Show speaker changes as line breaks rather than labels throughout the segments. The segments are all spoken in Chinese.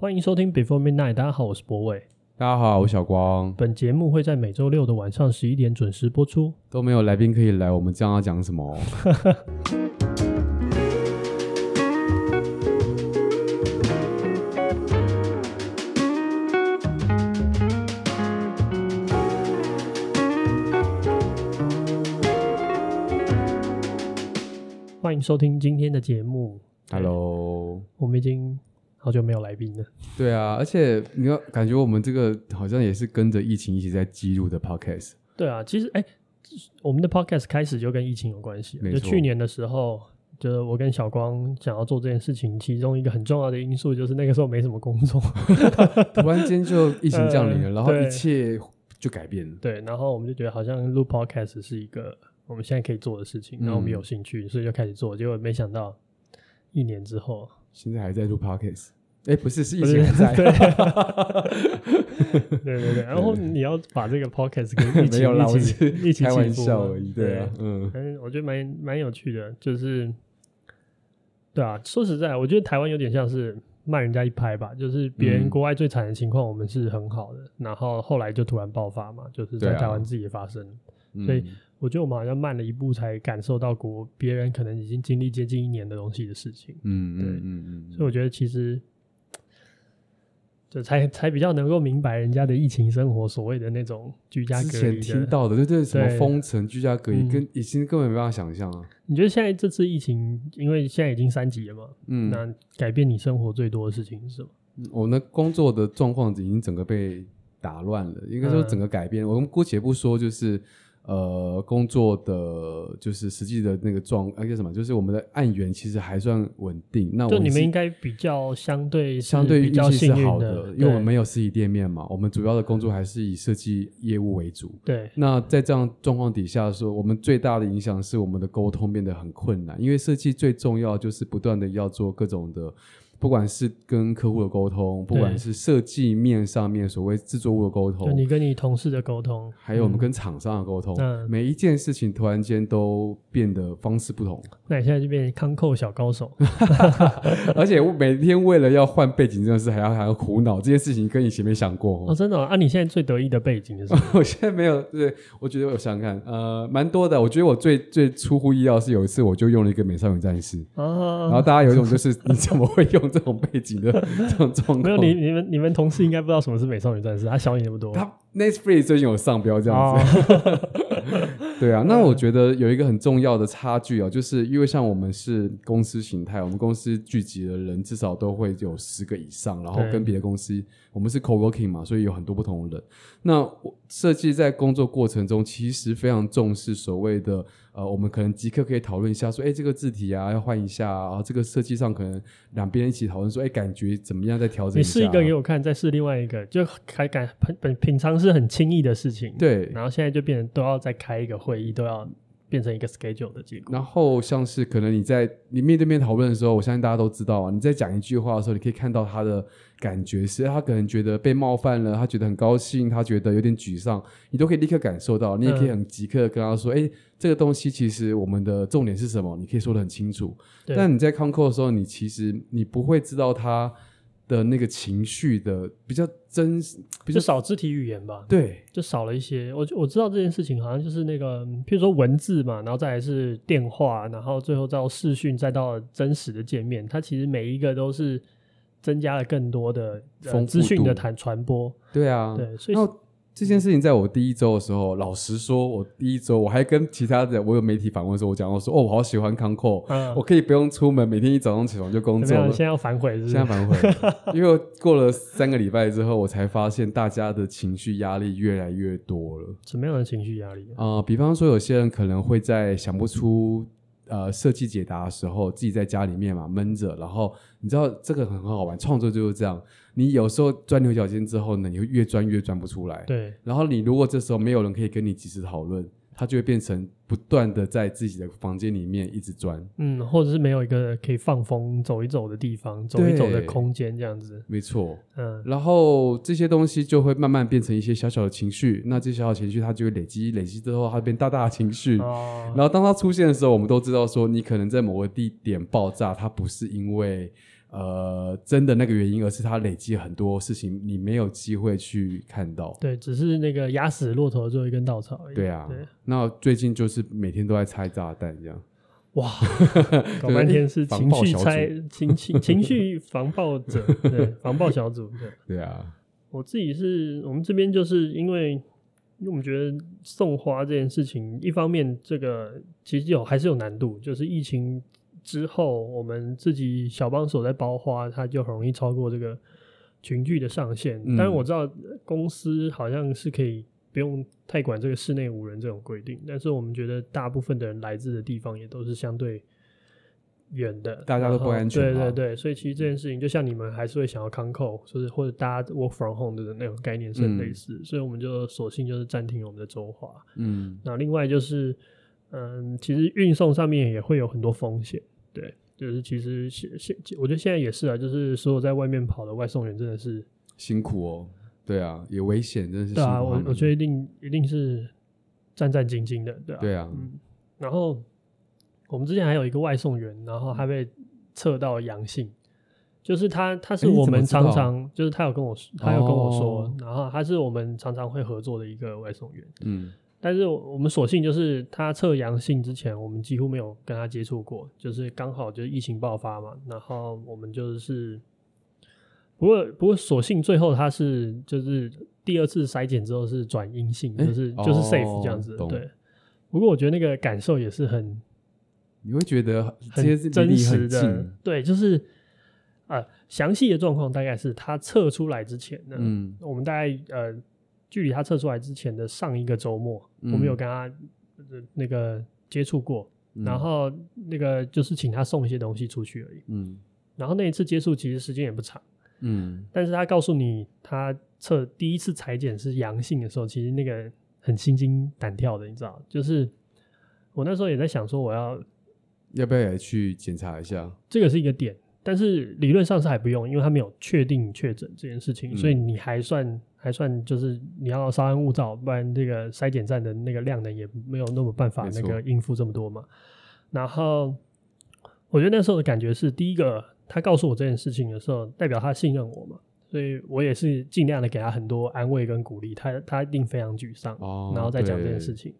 欢迎收听 Before Midnight，大家好，我是博伟。
大家好，我是小光。
本节目会在每周六的晚上十一点准时播出。
都没有来宾可以来，我们这样要讲什么？
欢迎收听今天的节目。
Hello，
我们已经。好久没有来宾了。
对啊，而且你要感觉我们这个好像也是跟着疫情一起在记录的 podcast。
对啊，其实哎，我们的 podcast 开始就跟疫情有关系。就去年的时候，就是我跟小光想要做这件事情，其中一个很重要的因素就是那个时候没什么工作，
突然间就疫情降临了，呃、然后一切就改变了。
对，然后我们就觉得好像录 podcast 是一个我们现在可以做的事情，然后我们有兴趣，嗯、所以就开始做。结果没想到一年之后，
现在还在录 podcast。哎，不是，是疫情在。对，
对对对。然后你要把这个 podcast 跟疫情一起一起开玩笑而已。对啊，嗯，我觉得蛮蛮有趣的，就是，对啊，说实在，我觉得台湾有点像是慢人家一拍吧，就是别人国外最惨的情况，我们是很好的，然后后来就突然爆发嘛，就是在台湾自己也发生，所以我觉得我们好像慢了一步才感受到国别人可能已经经历接近一年的东西的事情。嗯，对，嗯嗯，所以我觉得其实。就才才比较能够明白人家的疫情生活，所谓的那种居家隔离。之前
听到的，对对，什么封城、居家隔离，跟已经根本没办法想象啊。
你觉得现在这次疫情，因为现在已经三级了嘛？嗯，那改变你生活最多的事情是什么？
我那工作的状况已经整个被打乱了，应该说整个改变。我们姑且不说，就是。呃，工作的就是实际的那个状，那、啊、叫什么？就是我们的案源其实还算稳定。那我
就你们应该比较相对
相对运气是好的，
的
因为我们没有实体店面嘛。我们主要的工作还是以设计业务为主。
对。
那在这样状况底下说，我们最大的影响是我们的沟通变得很困难，因为设计最重要就是不断的要做各种的。不管是跟客户的沟通，不管是设计面上面所谓制作物的沟通，
就你跟你同事的沟通，
还有我们跟厂商的沟通，嗯，每一件事情突然间都变得方式不同。
那你现在就变成康扣小高手，
而且我每天为了要换背景，真的是还要还要苦恼这件事情，跟以前没想过
哦。真的啊？你现在最得意的背景是什么？
我现在没有，对，我觉得我想想看，呃，蛮多的。我觉得我最最出乎意料是有一次我就用了一个美少女战士，哦，然后大家有一种就是 你怎么会用？这种背景的这种状况，
没有你你们你们同事应该不知道什么是美少女战士，他小你那么多。
他 Netflix 最近有上标这样子，哦、对啊。那我觉得有一个很重要的差距啊，就是因为像我们是公司形态，我们公司聚集的人至少都会有十个以上，然后跟别的公司，我们是 co-working 嘛，所以有很多不同的人。那设计在工作过程中，其实非常重视所谓的。呃，我们可能即刻可以讨论一下，说，哎，这个字体啊要换一下啊，然后这个设计上可能两边一起讨论，说，哎，感觉怎么样？再调整一下。
你试一个给我看，再试另外一个，就还感本本平常是很轻易的事情，
对。
然后现在就变成都要再开一个会议，都要变成一个 schedule 的结果。
然后像是可能你在你面对面讨论的时候，我相信大家都知道啊，你在讲一句话的时候，你可以看到他的。感觉是他可能觉得被冒犯了，他觉得很高兴，他觉得有点沮丧，你都可以立刻感受到，你也可以很即刻跟他说：“哎、嗯，这个东西其实我们的重点是什么？”你可以说的很清楚。但你在 concall 的时候，你其实你不会知道他的那个情绪的比较真实，比较
少肢体语言吧？
对，
就少了一些。我我知道这件事情好像就是那个，譬如说文字嘛，然后再来是电话，然后最后到视讯，再到真实的见面，它其实每一个都是。增加了更多的资讯的传传播，
对啊，对，所以这件事情在我第一周的时候，老实说，我第一周我还跟其他的我有媒体访问的时候，我讲我说哦，我好喜欢 Concall，嗯，我可以不用出门，每天一早上起床就工作了。
现在要反悔是不是？
现在反悔，因为过了三个礼拜之后，我才发现大家的情绪压力越来越多了。
什么样的情绪压力啊？
呃，比方说有些人可能会在想不出。呃，设计解答的时候，自己在家里面嘛闷着，然后你知道这个很很好玩，创作就是这样。你有时候钻牛角尖之后呢，你会越钻越钻不出来。
对。然
后你如果这时候没有人可以跟你及时讨论。他就会变成不断的在自己的房间里面一直钻，
嗯，或者是没有一个可以放风走一走的地方，走一走的空间这样子。
没错，嗯，然后这些东西就会慢慢变成一些小小的情绪，那这些小小情绪它就会累积，累积之后它变大大的情绪。哦，然后当它出现的时候，我们都知道说，你可能在某个地点爆炸，它不是因为呃真的那个原因，而是它累积很多事情，你没有机会去看到。
对，只是那个压死骆驼的最后一根稻草而已。
对啊，
对。
那最近就是每天都在拆炸弹这样。
哇，搞半天是情绪拆情情情绪防爆者，对，防爆小组，对。
对啊，
我自己是我们这边就是因为，因为我们觉得送花这件事情，一方面这个其实有还是有难度，就是疫情之后，我们自己小帮手在包花，它就很容易超过这个群聚的上限。但是我知道公司好像是可以。不用太管这个室内五人这种规定，但是我们觉得大部分的人来自的地方也都是相对远的，
大家都不安全。
对对对，所以其实这件事情，就像你们还是会想要 control，就是或者大家 work from home 的那种概念是很类似，嗯、所以我们就索性就是暂停我们的周华。嗯，那另外就是，嗯，其实运送上面也会有很多风险。对，就是其实现现我觉得现在也是啊，就是所有在外面跑的外送员真的是
辛苦哦。对啊，也危险，真的是。
对啊，我我觉得一定一定是战战兢兢的，对啊。
对啊，
嗯。然后我们之前还有一个外送员，然后他被测到阳性，就是他他是我们常常就是他有跟我他有跟我说，哦，然后他是我们常常会合作的一个外送员，嗯。但是我们所幸就是他测阳性之前，我们几乎没有跟他接触过，就是刚好就是疫情爆发嘛，然后我们就是。不过，不过，所幸最后他是就是第二次筛检之后是转阴性，欸、就是就是 safe 这样子。哦、对。不过我觉得那个感受也是很，
你会觉得
很真实的。对，就是啊，详细的状况大概是他测出来之前呢，嗯，我们大概呃，距离他测出来之前的上一个周末，嗯、我们有跟他那个接触过，嗯、然后那个就是请他送一些东西出去而已。嗯。然后那一次接触其实时间也不长。嗯，但是他告诉你，他测第一次裁剪是阳性的时候，其实那个很心惊胆跳的，你知道？就是我那时候也在想说，我要
要不要也去检查一下？
这个是一个点，但是理论上是还不用，因为他没有确定确诊这件事情，嗯、所以你还算还算就是你要稍安勿躁，不然这个筛检站的那个量呢也没有那么办法那个应付这么多嘛。然后我觉得那时候的感觉是，第一个。他告诉我这件事情的时候，代表他信任我嘛，所以我也是尽量的给他很多安慰跟鼓励。他他一定非常沮丧，哦、然后再讲这件事情。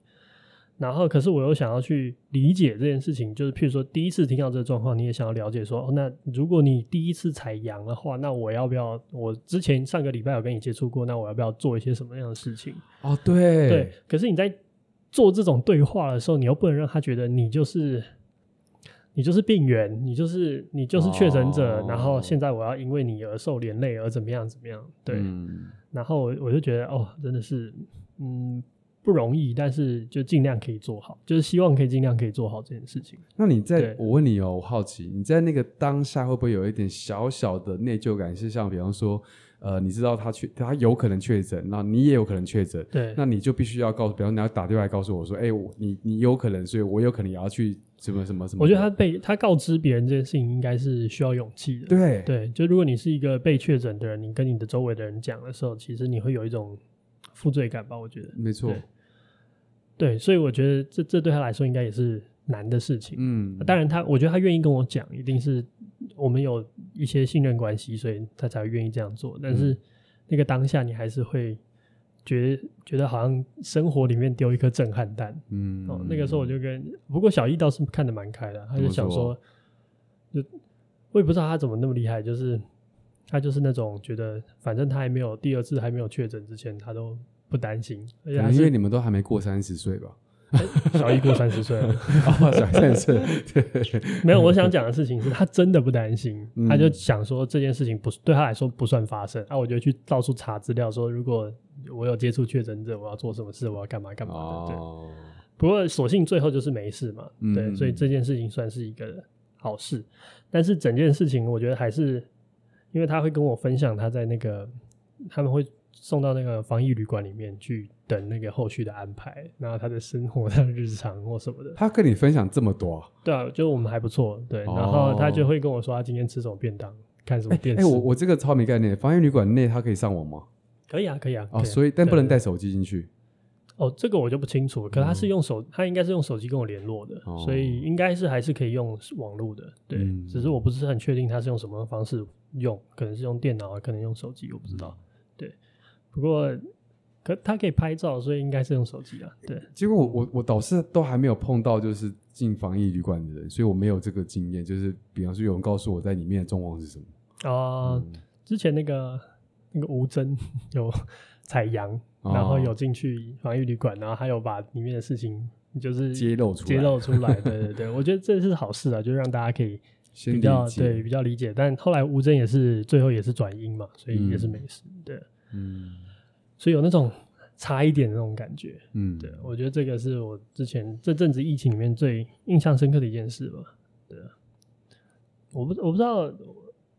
然后，可是我又想要去理解这件事情，就是譬如说第一次听到这个状况，你也想要了解说，哦，那如果你第一次采阳的话，那我要不要？我之前上个礼拜有跟你接触过，那我要不要做一些什么样的事情？
哦，对
对。可是你在做这种对话的时候，你又不能让他觉得你就是。你就是病源，你就是你就是确诊者，哦、然后现在我要因为你而受连累而怎么样怎么样？对，嗯、然后我就觉得哦，真的是嗯不容易，但是就尽量可以做好，就是希望可以尽量可以做好这件事情。
那你在我问你哦，我好奇你在那个当下会不会有一点小小的内疚感？是像比方说。呃，你知道他确，他有可能确诊，那你也有可能确诊，
对，
那你就必须要告诉，比方你要打电话来告诉我说，哎、欸，我你你有可能，所以我有可能也要去什么什么什么。
我觉得他被他告知别人这件事情，应该是需要勇气的。
对
对，就如果你是一个被确诊的人，你跟你的周围的人讲的时候，其实你会有一种负罪感吧？我觉得
没错。
对，所以我觉得这这对他来说应该也是难的事情。嗯，当然他，我觉得他愿意跟我讲，一定是。我们有一些信任关系，所以他才会愿意这样做。但是那个当下，你还是会觉得觉得好像生活里面丢一颗震撼弹。嗯，哦，那个时候我就跟，不过小易倒是看得蛮开的，他就想说，就我也不知道他怎么那么厉害，就是他就是那种觉得，反正他还没有第二次还没有确诊之前，他都不担心。而且
因为你们都还没过三十岁吧？
小一过三十岁了，
哦，小三十岁，对，
没有。我想讲的事情是他真的不担心，嗯、他就想说这件事情不对他来说不算发生。啊，我就去到处查资料，说如果我有接触确诊者，我要做什么事，我要干嘛干嘛的。对，哦、不过所幸最后就是没事嘛，对，嗯、所以这件事情算是一个好事。但是整件事情，我觉得还是因为他会跟我分享他在那个他们会。送到那个防疫旅馆里面去等那个后续的安排，然后他的生活、他的日常或什么的。
他跟你分享这么多？
对啊，就我们还不错。对，哦、然后他就会跟我说他今天吃什么便当，看什么电视。哎、欸欸，我
我这个超没概念，防疫旅馆内他可以上网吗？
可以啊，可以啊。
哦，所以但不能带手机进去。
哦，这个我就不清楚。可他是用手，他应该是用手机跟我联络的，所以应该是还是可以用网络的。对，只是我不是很确定他是用什么方式用，可能是用电脑，可能用手机，我不知道。对，不过可他可以拍照，所以应该是用手机啊。对，
结果我我我倒是都还没有碰到就是进防疫旅馆的人，所以我没有这个经验。就是比方说有人告诉我在里面的状况是什么
啊？之前那个那个吴峥 有采阳。然后有进去防疫旅馆，然后还有把里面的事情就是
揭露出来，
揭露出来。对对对，我觉得这是好事啊，就让大家可以比较对比较理解。但后来吴征也是最后也是转阴嘛，所以也是没事。嗯、对，嗯，所以有那种差一点的那种感觉。嗯，对，我觉得这个是我之前这阵子疫情里面最印象深刻的一件事吧。对，我不我不知道，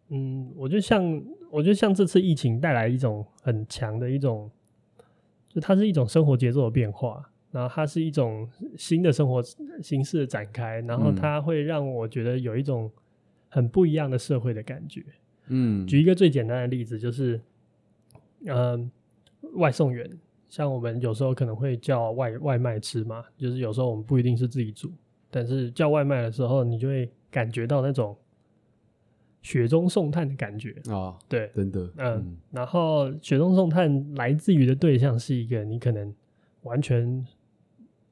嗯，我觉得像我觉得像这次疫情带来一种很强的一种。就它是一种生活节奏的变化，然后它是一种新的生活形式的展开，然后它会让我觉得有一种很不一样的社会的感觉。嗯，举一个最简单的例子，就是，嗯、呃，外送员，像我们有时候可能会叫外外卖吃嘛，就是有时候我们不一定是自己煮，但是叫外卖的时候，你就会感觉到那种。雪中送炭的感觉。啊，哦、对，
真的，
嗯，嗯，然后雪中送炭来自于的对象是一个你可能完全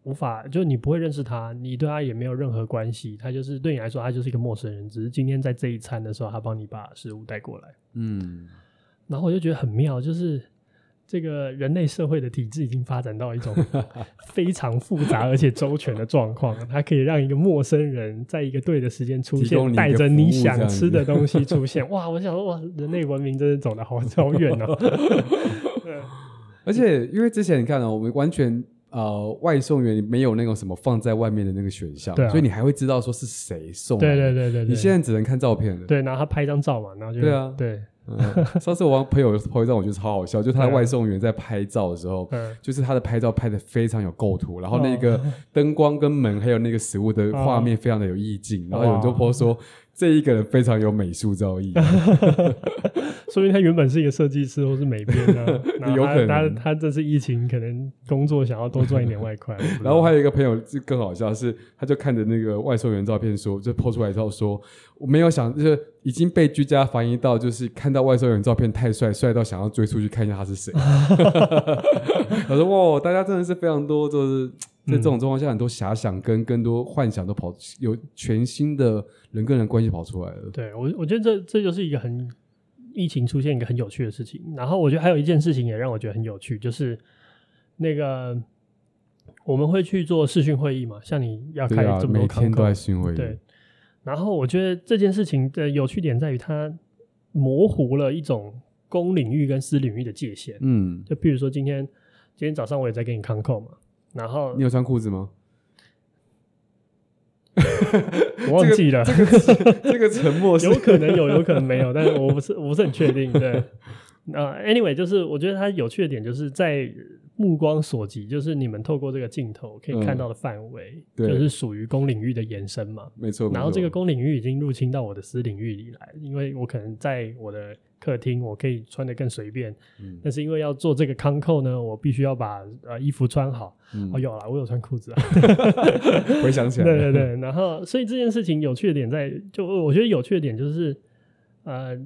无法，就你不会认识他，你对他也没有任何关系，他就是对你来说，他就是一个陌生人，只是今天在这一餐的时候，他帮你把食物带过来，嗯，然后我就觉得很妙，就是。这个人类社会的体制已经发展到一种 非常复杂而且周全的状况，它可以让一个陌生人在一个对的时间出现，带着你想吃的东西 出现。哇，我想说，哇，人类文明真是走得好 超远哦。
而且因为之前你看啊，我们完全呃外送员没有那种什么放在外面的那个
选项，
所以你还会知道说是谁送。
对对对对，
你现在只能看照片了。
对，然后他拍一张照嘛，然后就
对啊，
对。
嗯、上次我朋友拍一张，我觉得超好笑，就他的外送员在拍照的时候，嗯、就是他的拍照拍的非常有构图，然后那个灯光跟门还有那个食物的画面非常的有意境，哦、然后有人就 po 说。这一个人非常有美术造诣，
说明他原本是一个设计师或是美编呢、啊。
有可能他
他这次疫情可能工作想要多赚一点外快。
然后还有一个朋友就更好笑，是他就看着那个外送员照片说，就 po 出来之后说，我没有想就是已经被居家防疫到，就是看到外送员照片太帅，帅到想要追出去看一下他是谁。他说哇，大家真的是非常多，就是。在这种状况下，很多遐想跟更多幻想都跑，有全新的人跟人关系跑出来了。
对，我我觉得这这就是一个很疫情出现一个很有趣的事情。然后我觉得还有一件事情也让我觉得很有趣，就是那个我们会去做视讯会议嘛，像你要开这么多，
每天都在视讯会议。
对。然后我觉得这件事情的有趣点在于，它模糊了一种公领域跟私领域的界限。嗯。就比如说今天今天早上我也在跟你 con call 嘛。然后
你有穿裤子吗？
我忘记了。
这个这个、这个沉默
有可能有，有可能没有，但是我不是我不是很确定。对，那 anyway 就是我觉得它有趣的点就是在目光所及，就是你们透过这个镜头可以看到的范围，嗯、就是属于公领域的延伸嘛。
没错。
然后这个公领域已经入侵到我的私领域里来，因为我可能在我的。客厅我可以穿的更随便，嗯、但是因为要做这个 con call 呢，我必须要把呃衣服穿好。嗯、哦，有了，我有穿裤子啊。
回想起来，
对对对，然后所以这件事情有趣的点在，就我觉得有趣的点就是，呃，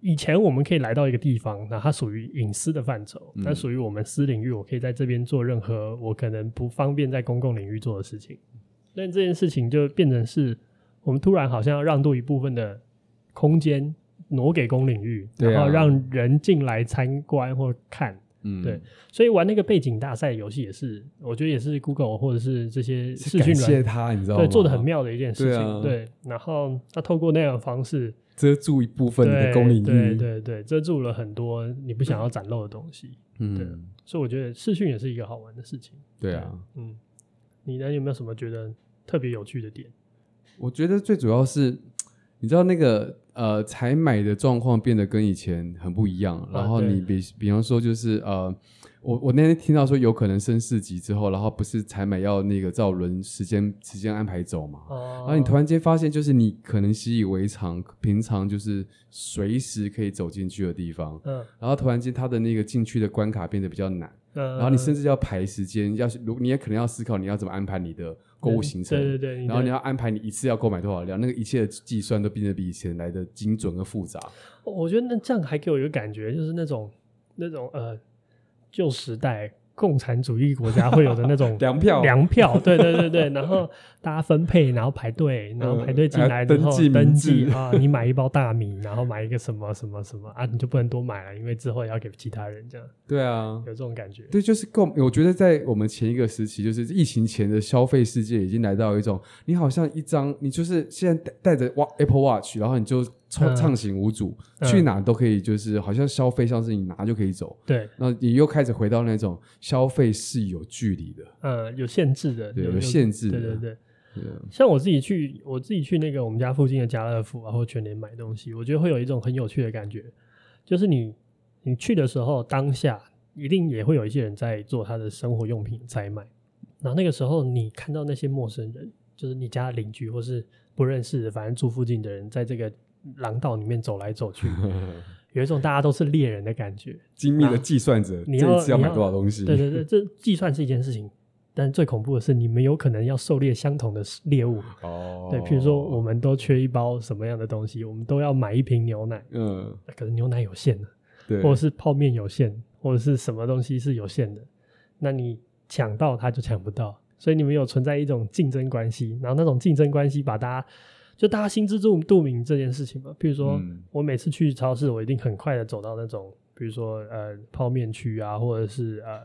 以前我们可以来到一个地方，那它属于隐私的范畴，它属于我们私领域，我可以在这边做任何我可能不方便在公共领域做的事情。但这件事情就变成是我们突然好像要让渡一部分的空间。挪给公领域，然后让人进来参观或看，嗯，对，所以玩那个背景大赛游戏也是，我觉得也是 Google 或者是这些视讯软
谢他，你知道吗？
对，做的很妙的一件事情，对，对。然后他透过那样的方式
遮住一部分的公领域，
对对对，遮住了很多你不想要展露的东西，嗯，对。所以我觉得视讯也是一个好玩的事情，
对啊，
嗯，你呢有没有什么觉得特别有趣的点？
我觉得最主要是。你知道那个呃采买的状况变得跟以前很不一样，然后你比比方说就是呃，我我那天听到说有可能升四级之后，然后不是采买要那个照轮时间时间安排走嘛？哦。然后你突然间发现，就是你可能习以为常，平常就是随时可以走进去的地方。嗯。然后突然间，它的那个进去的关卡变得比较难。嗯。然后你甚至要排时间，要如你也可能要思考你要怎么安排你的购物行程。
对对对。
然后你要安排你一次要购买多少量，那个一切的计算都变得比以前来的精准和复杂。
我觉得那这样还给我一个感觉，就是那种那种呃。旧时代共产主义国家会有的那种
粮票，
粮票，对对对对，然后大家分配，然后排队，然后排队进来之后登记啊，你买一包大米，然后买一个什么什么什么啊，你就不能多买了，因为之后要给其他人这样。
对啊，
有这种感觉。
对，就是购，我觉得在我们前一个时期，就是疫情前的消费世界，已经来到一种，你好像一张，你就是现在带着 Apple Watch，然后你就。畅畅行无阻，嗯，去哪都可以，就是好像消费像是你拿就可以走。
对，
那你又开始回到那种消费是有距离的，
嗯，有限制的，
对，有限制的。
对对对，像我自己去，我自己去那个我们家附近的家乐福啊，或全年买东西，我觉得会有一种很有趣的感觉，就是你你去的时候，当下一定也会有一些人在做他的生活用品在卖，然后那个时候你看到那些陌生人，就是你家邻居或是不认识的，反正住附近的人，在这个。廊道里面走来走去，有一种大家都是猎人的感觉，
精密的计算着你这次要买多少东西。
对对对，这计算是一件事情，但最恐怖的是你们有可能要狩猎相同的猎物。哦，对，譬如说我们都缺一包什么样的东西，我们都要买一瓶牛奶。嗯，可是牛奶有限的，对，或者是泡面有限，或者是什么东西是有限的，那你抢到它就抢不到，所以你们有存在一种竞争关系，然后那种竞争关系把大家。就大家心知肚明这件事情嘛，比如说我每次去超市，我一定很快的走到那种，比如说呃泡面区啊，或者是呃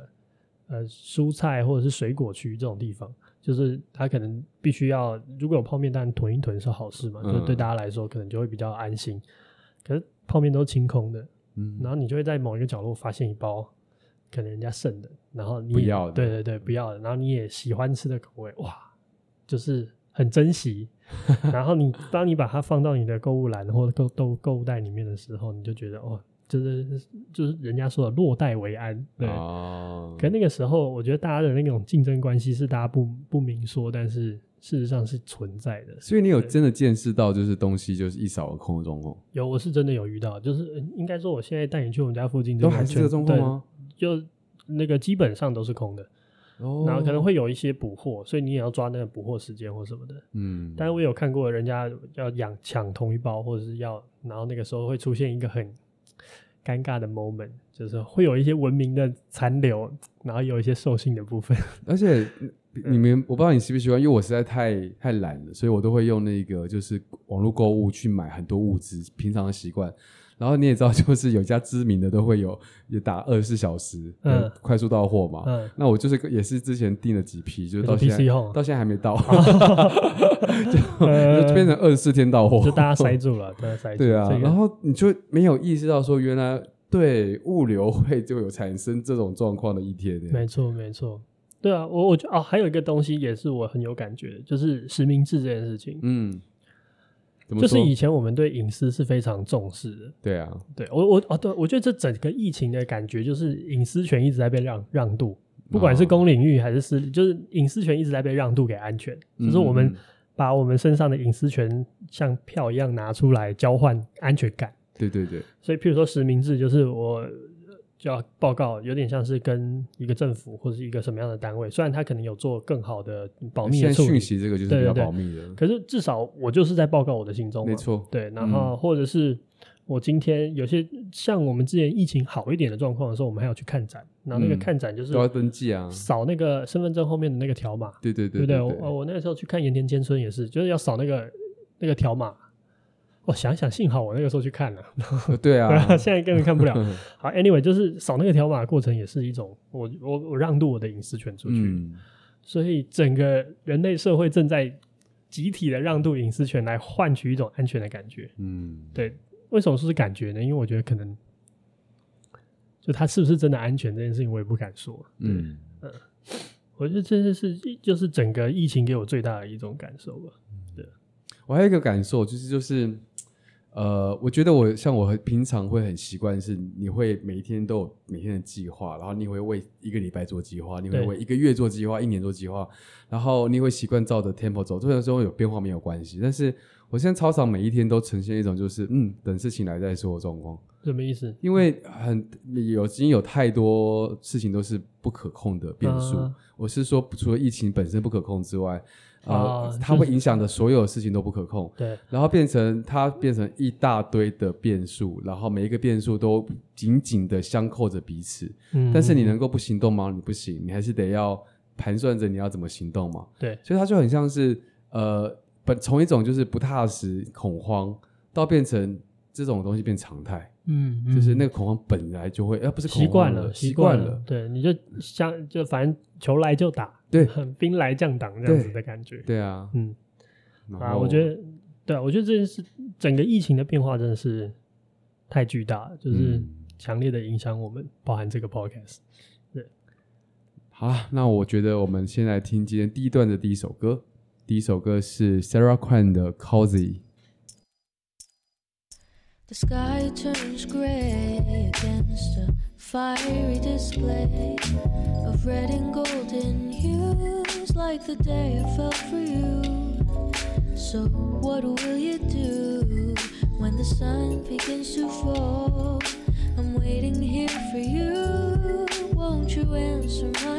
呃蔬菜或者是水果区这种地方，就是他可能必须要如果有泡面，但囤一囤是好事嘛，就对大家来说可能就会比较安心。可是泡面都清空的，嗯，然后你就会在某一个角落发现一包可能人家剩的，然后你
不要的，
对对对，不要的，然后你也喜欢吃的口味，哇，就是很珍惜。然后你当你把它放到你的购物篮或者购购购物袋里面的时候，你就觉得哦，就是就是人家说的落袋为安，对。哦。可那个时候，我觉得大家的那种竞争关系是大家不不明说，但是事实上是存在的。
所以你有真的见识到，就是东西就是一扫而空的状况？
有，我是真的有遇到，就是应该说，我现在带你去我们家附近，
都还是这个状况吗？
就那个基本上都是空的。然后可能会有一些补货，所以你也要抓那个补货时间或什么的。嗯，但是我有看过人家要抢抢同一包，或者是要，然后那个时候会出现一个很尴尬的 moment，就是会有一些文明的残留，然后有一些兽性的部分。
而且你们，我不知道你喜不喜欢，因为我实在太太懒了，所以我都会用那个就是网络购物去买很多物资，平常的习惯。然后你也知道，就是有家知名的都会有也打二十四小时，嗯，快速到货嘛。嗯，那我就是也是之前订了几批，就是到现在到现在还没到，就 就变成二十四天到货，
就大家塞住了，大家塞住。
对啊，然后你就没有意识到说，原来对物流会就有产生这种状况的一天。
没错，没错。对啊，我我觉得哦，还有一个东西也是我很有感觉，就是实名制这件事情。嗯。就是以前我们对隐私是非常重视的。
对啊，
对我我啊，对我觉得这整个疫情的感觉就是隐私权一直在被让让渡，不管是公领域还是私，就是隐私权一直在被让渡给安全。就是我们把我们身上的隐私权像票一样拿出来交换安全感。
对对对。
所以，譬如说实名制，就是我。就要报告，有点像是跟一个政府或者是一个什么样的单位，虽然他可能有做更好的保密的
讯息，这个就是比较保密的。对对对，
可是至少我就是在报告我的行踪，没错。对，然后或者是我今天有些像我们之前疫情好一点的状况的时候，我们还要去看展，然后那个看展就是、
要登记啊，
扫那个身份证后面的那
个条码。对对
对，对，对？我我那个时候去看盐田千村也是，就是要扫那个那个条码。我、哦、想想，幸好我那个时候去看了。
对啊，
现在根本看不了。好，Anyway，就是扫那个条码过程也是一种，我我我让渡我的隐私权出去、嗯，所以整个人类社会正在集体的让渡隐私权来换取一种安全的感觉。嗯，对。为什么说是感觉呢？因为我觉得可能就它是不是真的安全这件事情，我也不敢说。嗯嗯，我觉得这是就是整个疫情给我最大的一种感受吧。对。
我还有一个感受，就是就是。呃，我觉得我像我平常会很习惯是，你会每一天都有每天的计划，然后你会为一个礼拜做计划，你会为一个月做计划，一年做计划，然后你会习惯照着 tempo 走。虽然说有变化没有关系，但是我现在操场每一天都呈现一种就是，嗯，等事情来再说的状况。
什么意思？
因为很有已经有太多事情都是不可控的变数。啊、我是说，除了疫情本身不可控之外。呃，啊、它会影响的所有事情都不可控，
对，
然后变成它变成一大堆的变数，然后每一个变数都紧紧的相扣着彼此，嗯，但是你能够不行动吗？你不行，你还是得要盘算着你要怎么行动嘛，
对，
所以它就很像是呃，本从一种就是不踏实、恐慌，到变成这种东西变常态。嗯，嗯，就是那个恐慌本来就会，而、呃、不是习惯了，习惯了，了，
对，你就像就反正球来就打，
对，
兵来将挡这样子的感觉，
对，对啊，
嗯，啊，我觉得，对啊，我觉得这件事整个疫情的变化真的是太巨大了，就是强烈的影响我们，包含这个 podcast，对，
好，那我觉得我们先来听今天第一段的第一首歌，第一首歌是 Sarah Kwan 的 Cozy。
The sky turns gray against a fiery display of red and golden hues, like the day I fell for you. So, what will you do when the sun begins to fall? I'm waiting here for you. Won't you answer my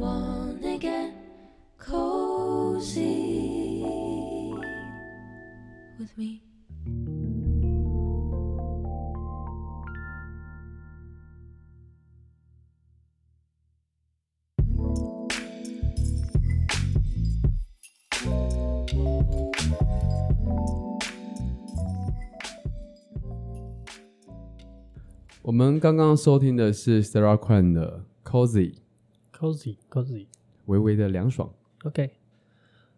wanna get cozy with me?
我们刚刚收听的是 Sarah Kwan 的
Cozy，Cozy，Cozy，
微微的凉爽。
OK，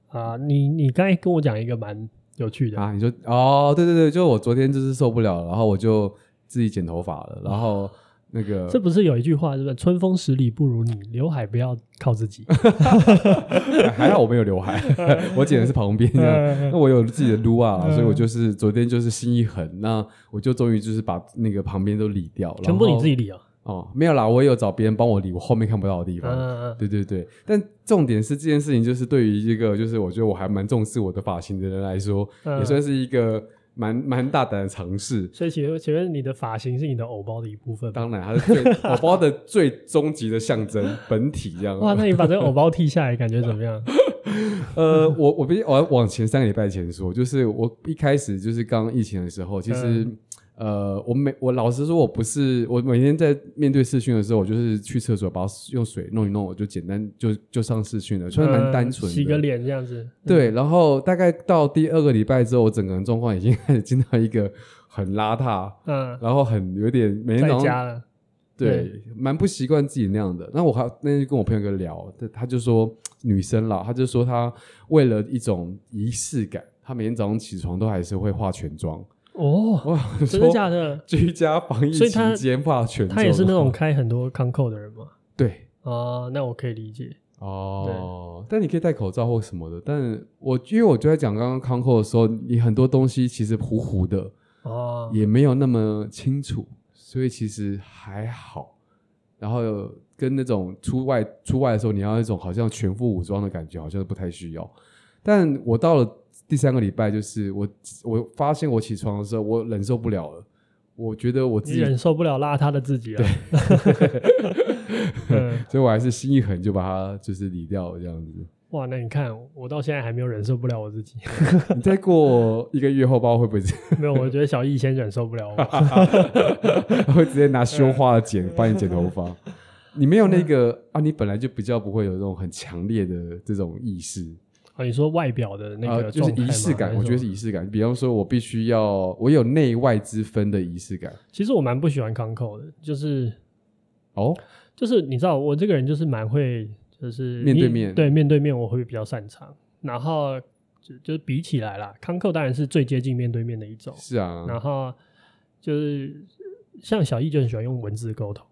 啊、uh,，你你刚才跟我讲一个蛮有趣的
啊，你说哦，对对对，就我昨天就是受不了了，然后我就自己剪头发了，然后。那个，
这不是有一句话，是不是“春风十里不如你”，刘海不要靠自己。
还好我没有刘海，我剪的是旁边。那我有自己的撸啊，所以我就是昨天就是心一狠，那我就终于就是把那个旁边都理掉了。
全部你自己理啊？
哦，没有啦，我也有找别人帮我理我后面看不到的地方。嗯嗯嗯，对对对。但重点是这件事情，就是对于一个就是我觉得我还蛮重视我的发型的人来说，嗯、也算是一个蛮蛮大胆的尝试。
所以请问，请问你的发型是你的偶包的一部分吗？
当然，它是最 偶包的最终极的象征，本体这样。
哇，那你把这个偶包剃下来，感觉怎么样？
呃，我我比我要往前三个礼拜前说，就是我一开始就是刚疫情的时候，其实。嗯呃，我每我老实说，我不是我每天在面对视讯的时候，我就是去厕所把用水弄一弄，我就简单就就上视讯了，所以蛮单纯的，
洗个脸这样子。
对，然后大概到第二个礼拜之后，我整个人状况已经开始进到一个很邋遢，嗯，然后很有点每天早上，
家了，
对，蛮不习惯自己那样的。那我还那天跟我朋友哥聊，他就说女生啦，他就说他为了一种仪式感，他每天早上起床都还是会化全妆。
哦哇，真的假的？
居家防疫期间化全妆，
他也是那种开很多康扣的人吗？
对
啊，那我可以理解
哦。但你可以戴口罩或什么的。但我因为我就在讲刚刚康扣的时候，你很多东西其实糊糊的哦，也没有那么清楚，所以其实还好。然后跟那种出外出外的时候，你要那种好像全副武装的感觉，好像不太需要。但我到了。第三个礼拜就是我，我发现我起床的时候，我忍受不了了。我觉得我自己
忍受不了邋遢的自己了。
对，所以我还是心一狠就把它就是理掉了这样子。
哇，那你看我到现在还没有忍受不了我自己。
你再过一个月后，不知道会不会这样？
没有，我觉得小易先忍受不了我，
会直接拿修花的剪帮你剪头发。你没有那个啊？你本来就比较不会有这种很强烈的这种意识。
啊，你说外表的那个、
呃、就是仪式感，我觉得是仪式感。比方说，我必须要我有内外之分的仪式感。
其实我蛮不喜欢康扣的，就是
哦，
就是你知道，我这个人就是蛮会，就是
面对面，
对面对面我会比较擅长。然后就就是比起来啦，康扣当然是最接近面对面的一种。
是啊，
然后就是像小易就很喜欢用文字沟通。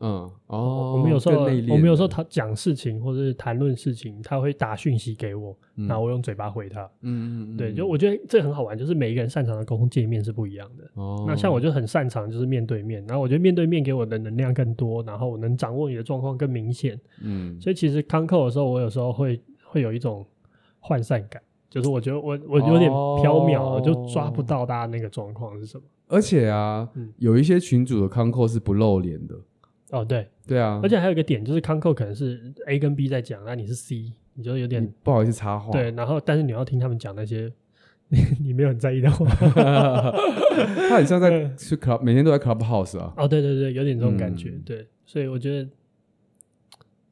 嗯哦，
我们有时候我们有时候他讲事情或者是谈论事情，他会打讯息给我，嗯、然后我用嘴巴回他。嗯嗯对，就我觉得这很好玩，就是每一个人擅长的沟通界面是不一样的。哦，那像我就很擅长就是面对面，然后我觉得面对面给我的能量更多，然后我能掌握你的状况更明显。嗯，所以其实康扣的时候，我有时候会会有一种涣散感，就是我觉得我我有点飘渺，我、哦、就抓不到大家那个状况是什么。
而且啊，嗯、有一些群主的康扣是不露脸的。
哦，对
对啊，
而且还有一个点就是康扣可能是 A 跟 B 在讲，那你是 C，你就有点
不好意思插话。
对，然后但是你要听他们讲那些你 你没有很在意的话，
他很像在 去 club，每天都在 clubhouse 啊。
哦，对对对，有点这种感觉，嗯、对，所以我觉得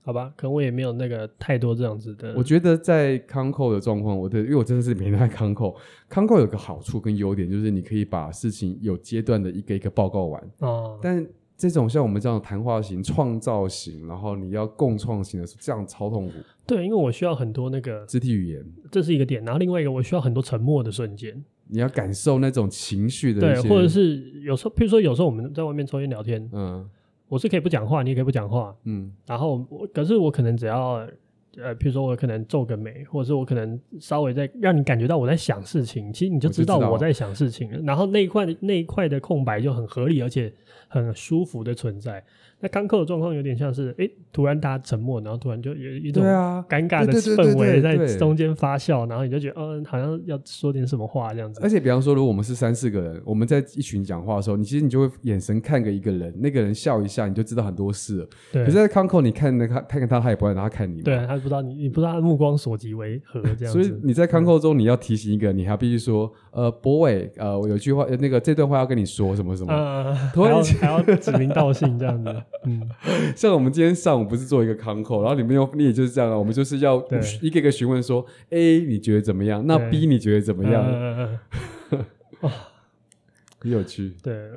好吧，可能我也没有那个太多这样子的。
我觉得在康扣的状况，我的因为我真的是每天在康扣，康扣有个好处跟优点就是你可以把事情有阶段的一个一个报告完哦，但。这种像我们这样谈话型、创造型，然后你要共创型的，是这样超痛苦。
对，因为我需要很多那个
肢体语言，
这是一个点。然后另外一个，我需要很多沉默的瞬间。
你要感受那种情绪的，
对，或者是有时候，譬如说有时候我们在外面抽烟聊天，嗯，我是可以不讲话，你也可以不讲话，嗯，然后我，可是我可能只要。呃，譬如说我可能皱个眉，或者是我可能稍微在让你感觉到我在想事情，其实你就知道我在想事情，然后那一块那一块的空白就很合理，而且很舒服的存在。那康扣的状况有点像是，哎，突然大家沉默，然后突然就有一种尴尬的氛围在中间发酵，然后你就觉得，嗯，好像要说点什么话这样子。
而且，比方说，如果我们是三四个人，我们在一群讲话的时候，你其实你就会眼神看个一个人，那个人笑一下，你就知道很多事了。对。可是在康扣，你看那看看看他，他也不会让他看你。
对，他不知道你，你不知道他的目光所及为何这样子。
所以你在康扣中，你要提醒一个，你还必须说，呃，博伟，呃，我有句话，那个这段话要跟你说什么什么，
呃，还要还要指名道姓这样子，嗯。
像我们今天上午不是做一个康扣，然后你们又你也就是这样啊，我们就是要一个一个询问说，A 你觉得怎么样？那 B 你觉得怎么样？哇，很有趣。
对，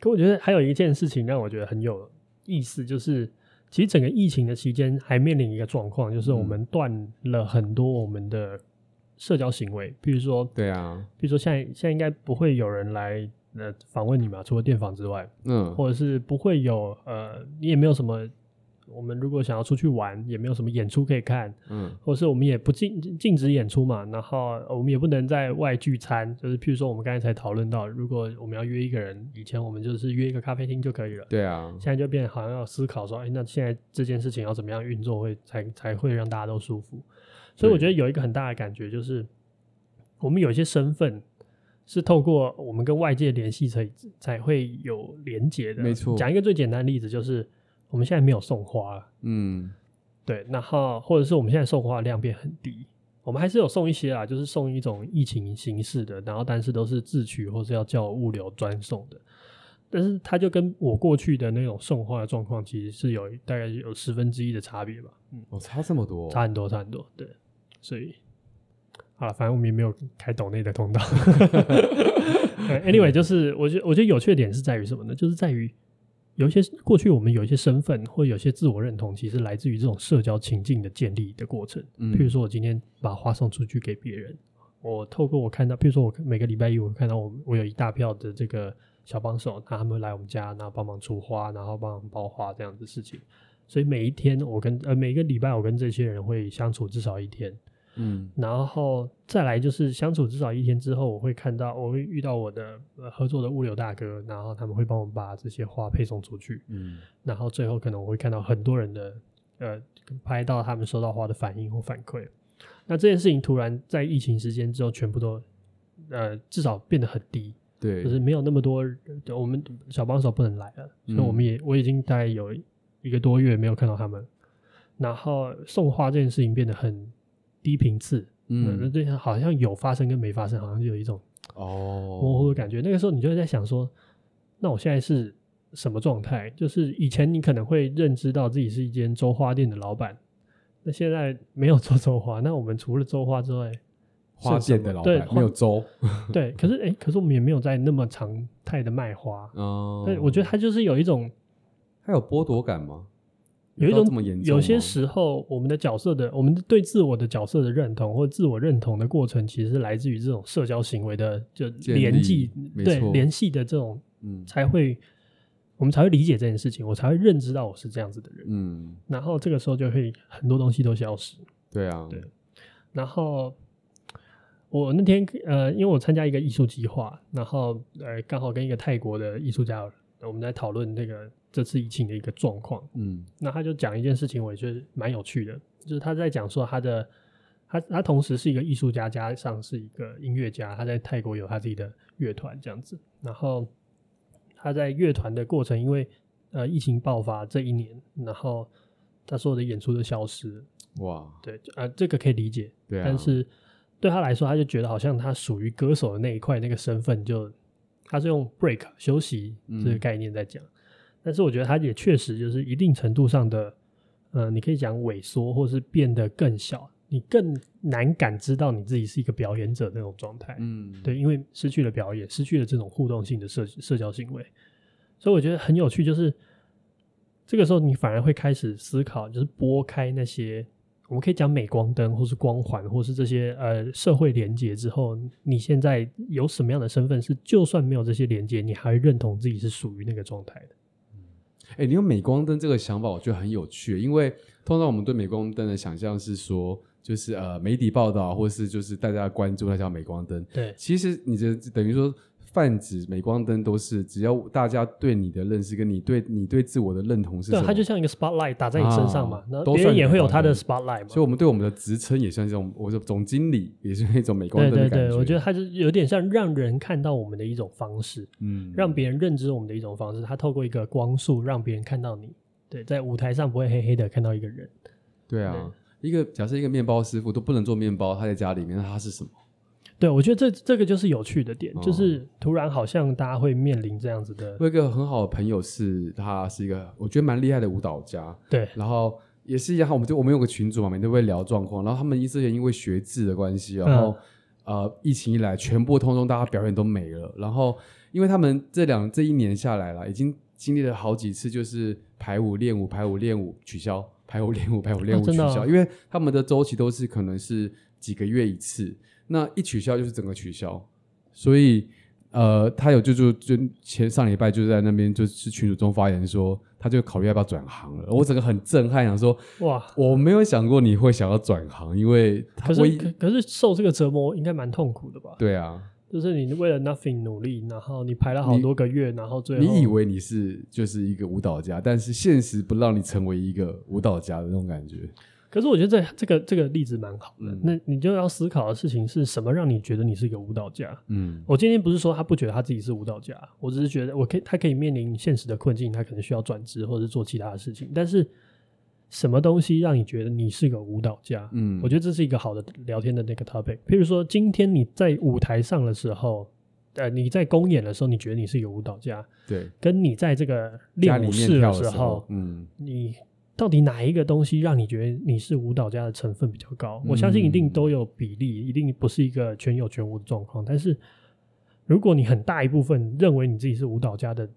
可我觉得还有一件事情让我觉得很有意思，就是其实整个疫情的期间还面临一个状况，就是我们断了很多我们的社交行为，比如说，
对啊，
比如说现在现在应该不会有人来。访问你嘛，除了电访之外，嗯，或者是不会有呃，你也没有什么我们如果想要出去玩，也没有什么演出可以看，嗯，或是我们也不禁禁止演出嘛，然后我们也不能在外聚餐，就是譬如说我们刚才才讨论到，如果我们要约一个人，以前我们就是约一个咖啡厅就可以了，
对啊，
现在就变好像要思考说，哎，那现在这件事情要怎么样运作会才才会让大家都舒服，所以我觉得有一个很大的感觉就是，我们有一些身份。是透过我们跟外界联系才才会有连接的，
没错。
讲一个最简单的例子，就是我们现在没有送花，嗯，对。然后或者是我们现在送花量变很低，我们还是有送一些啊，就是送一种疫情形式的，然后但是都是自取或是要叫物流专送的。但是它就跟我过去的那种送花的状况，其实是有大概有十分之一的差别吧。嗯，
哦，差这么多，
差很多，差很多，对，所以。好了，反正我们也没有开抖内的通道。Anyway，就是我觉得我觉得有趣的点是在于什么呢？就是在于有一些过去我们有一些身份或有些自我认同，其实来自于这种社交情境的建立的过程。嗯，譬如说我今天把花送出去给别人，我透过我看到，譬如说我每个礼拜一我看到我我有一大票的这个小帮手，他们来我们家，然后帮忙出花，然后帮忙包花这样子的事情。所以每一天我跟呃每个礼拜我跟这些人会相处至少一天。嗯，然后再来就是相处至少一天之后，我会看到，我会遇到我的合作的物流大哥，然后他们会帮我把这些花配送出去。嗯，然后最后可能我会看到很多人的呃拍到他们收到花的反应或反馈。那这件事情突然在疫情时间之后，全部都呃至少变得很低，
对，
就是没有那么多我们小帮手不能来了，所以我们也我已经大概有一个多月没有看到他们，然后送花这件事情变得很。低频次，嗯，对，好像有发生跟没发生，好像就有一种哦模糊的感觉。那个时候，你就会在想说，那我现在是什么状态？就是以前你可能会认知到自己是一间周花店的老板，那现在没有做周花，那我们除了周花之外，
花店的老板没有周，
对，可是哎、欸，可是我们也没有在那么常态的卖花哦。对，我觉得他就是有一种，
它有剥夺感吗？
有一种，有些时候，我们的角色的，我们对自我的角色的认同或自我认同的过程，其实是来自于这种社交行为的就联系，对联系的这种，嗯，才会我们才会理解这件事情，我才会认知到我是这样子的人，嗯，然后这个时候就会很多东西都消失，
对啊，
对，然后我那天呃，因为我参加一个艺术计划，然后呃，刚好跟一个泰国的艺术家，我们在讨论那个。这次疫情的一个状况，嗯，那他就讲一件事情，我也觉得蛮有趣的，就是他在讲说他的他他同时是一个艺术家，加上是一个音乐家，他在泰国有他自己的乐团这样子，然后他在乐团的过程，因为呃疫情爆发这一年，然后他所有的演出都消失，哇，对，呃，这个可以理解，对啊，但是对他来说，他就觉得好像他属于歌手的那一块那个身份就，就他是用 break 休息这个概念在讲。嗯但是我觉得它也确实就是一定程度上的，呃，你可以讲萎缩，或是变得更小，你更难感知到你自己是一个表演者那种状态。嗯，对，因为失去了表演，失去了这种互动性的社社交行为，所以我觉得很有趣，就是这个时候你反而会开始思考，就是拨开那些我们可以讲镁光灯，或是光环，或是这些呃社会连接之后，你现在有什么样的身份是，就算没有这些连接，你还会认同自己是属于那个状态的。
哎、欸，你用镁光灯这个想法，我觉得很有趣。因为通常我们对镁光灯的想象是说，就是呃媒体报道，或是就是大家关注那叫镁光灯。
对，
其实你这等于说。泛指镁光灯都是，只要大家对你的认识跟你对你对自我的认同是什么，
对，它就像一个 spotlight 打在你身上嘛，那、啊、别人也会有他的 spotlight 嘛。
所以我们对我们的职称也像这种，我说总经理也是那种镁光灯的感觉。
对对对，我觉得它是有点像让人看到我们的一种方式，嗯，让别人认知我们的一种方式。它透过一个光束让别人看到你，对，在舞台上不会黑黑的看到一个人。
对啊，对一个假设一个面包师傅都不能做面包，他在家里面，那他是什么？
对，我觉得这这个就是有趣的点，哦、就是突然好像大家会面临这样子的。
我有一个很好的朋友是，他是一个我觉得蛮厉害的舞蹈家。
对，
然后也是一样，我们就我们有个群组嘛，每天都会聊状况。然后他们之前因为学制的关系，然后、嗯、呃疫情一来，全部通通大家表演都没了。然后因为他们这两这一年下来了，已经经历了好几次，就是排舞练舞排舞练舞取消，排舞练舞排舞练舞取消，因为他们的周期都是可能是几个月一次。那一取消就是整个取消，所以呃，他有就就就前上礼拜就在那边就是群主中发言说，他就考虑要不要转行了。我整个很震撼，想说哇，我没有想过你会想要转行，因为
可是可，可是受这个折磨应该蛮痛苦的吧？
对啊，
就是你为了 nothing 努力，然后你排了好多个月，然后最后
你以为你是就是一个舞蹈家，但是现实不让你成为一个舞蹈家的那种感觉。
可是我觉得这这个这个例子蛮好的，嗯，那你就要思考的事情是什么让你觉得你是一个舞蹈家？嗯，我今天不是说他不觉得他自己是舞蹈家，我只是觉得我可以，他可以面临现实的困境，他可能需要转职或者是做其他的事情。但是什么东西让你觉得你是个舞蹈家？嗯，我觉得这是一个好的聊天的那个 topic。譬如说，今天你在舞台上的时候，呃，你在公演的时候，你觉得你是一个舞蹈家？
对，
跟你在这个练舞室的时候，嗯，你。到底哪一个东西让你觉得你是舞蹈家的成分比较高？我相信一定都有比例，一定不是一个全有全无的状况。但是，如果你很大一部分认为你自己是舞蹈家的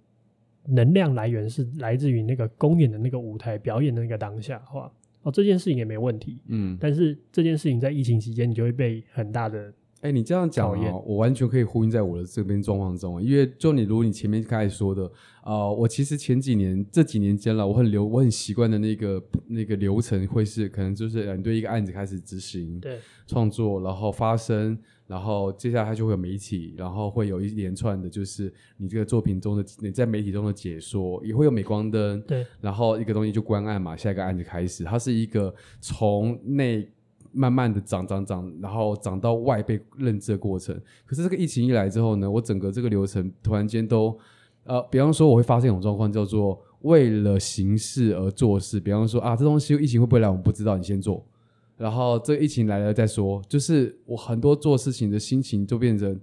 能量来源是来自于那个公演的那个舞台表演的那个当下的话，哦，这件事情也没问题。嗯，但是这件事情在疫情期间，你就会被很大的。
哎、欸，你这样讲啊，我完全可以呼应在我的这边状况中，因为就你如你前面开始说的啊、呃，我其实前几年这几年间了，我很流，我很习惯的那个那个流程会是，可能就是你对一个案子开始执行，
对，
创作，然后发生，然后接下来它就会有媒体，然后会有一连串的，就是你这个作品中的你在媒体中的解说，也会有镁光灯，
对，
然后一个东西就关案嘛，下一个案子开始，它是一个从内。慢慢的涨涨涨，然后涨到外被认知的过程。可是这个疫情一来之后呢，我整个这个流程突然间都，呃，比方说我会发现一种状况，叫做为了形式而做事。比方说啊，这东西疫情会不会来，我们不知道，你先做。然后这疫情来了再说。就是我很多做事情的心情就变成，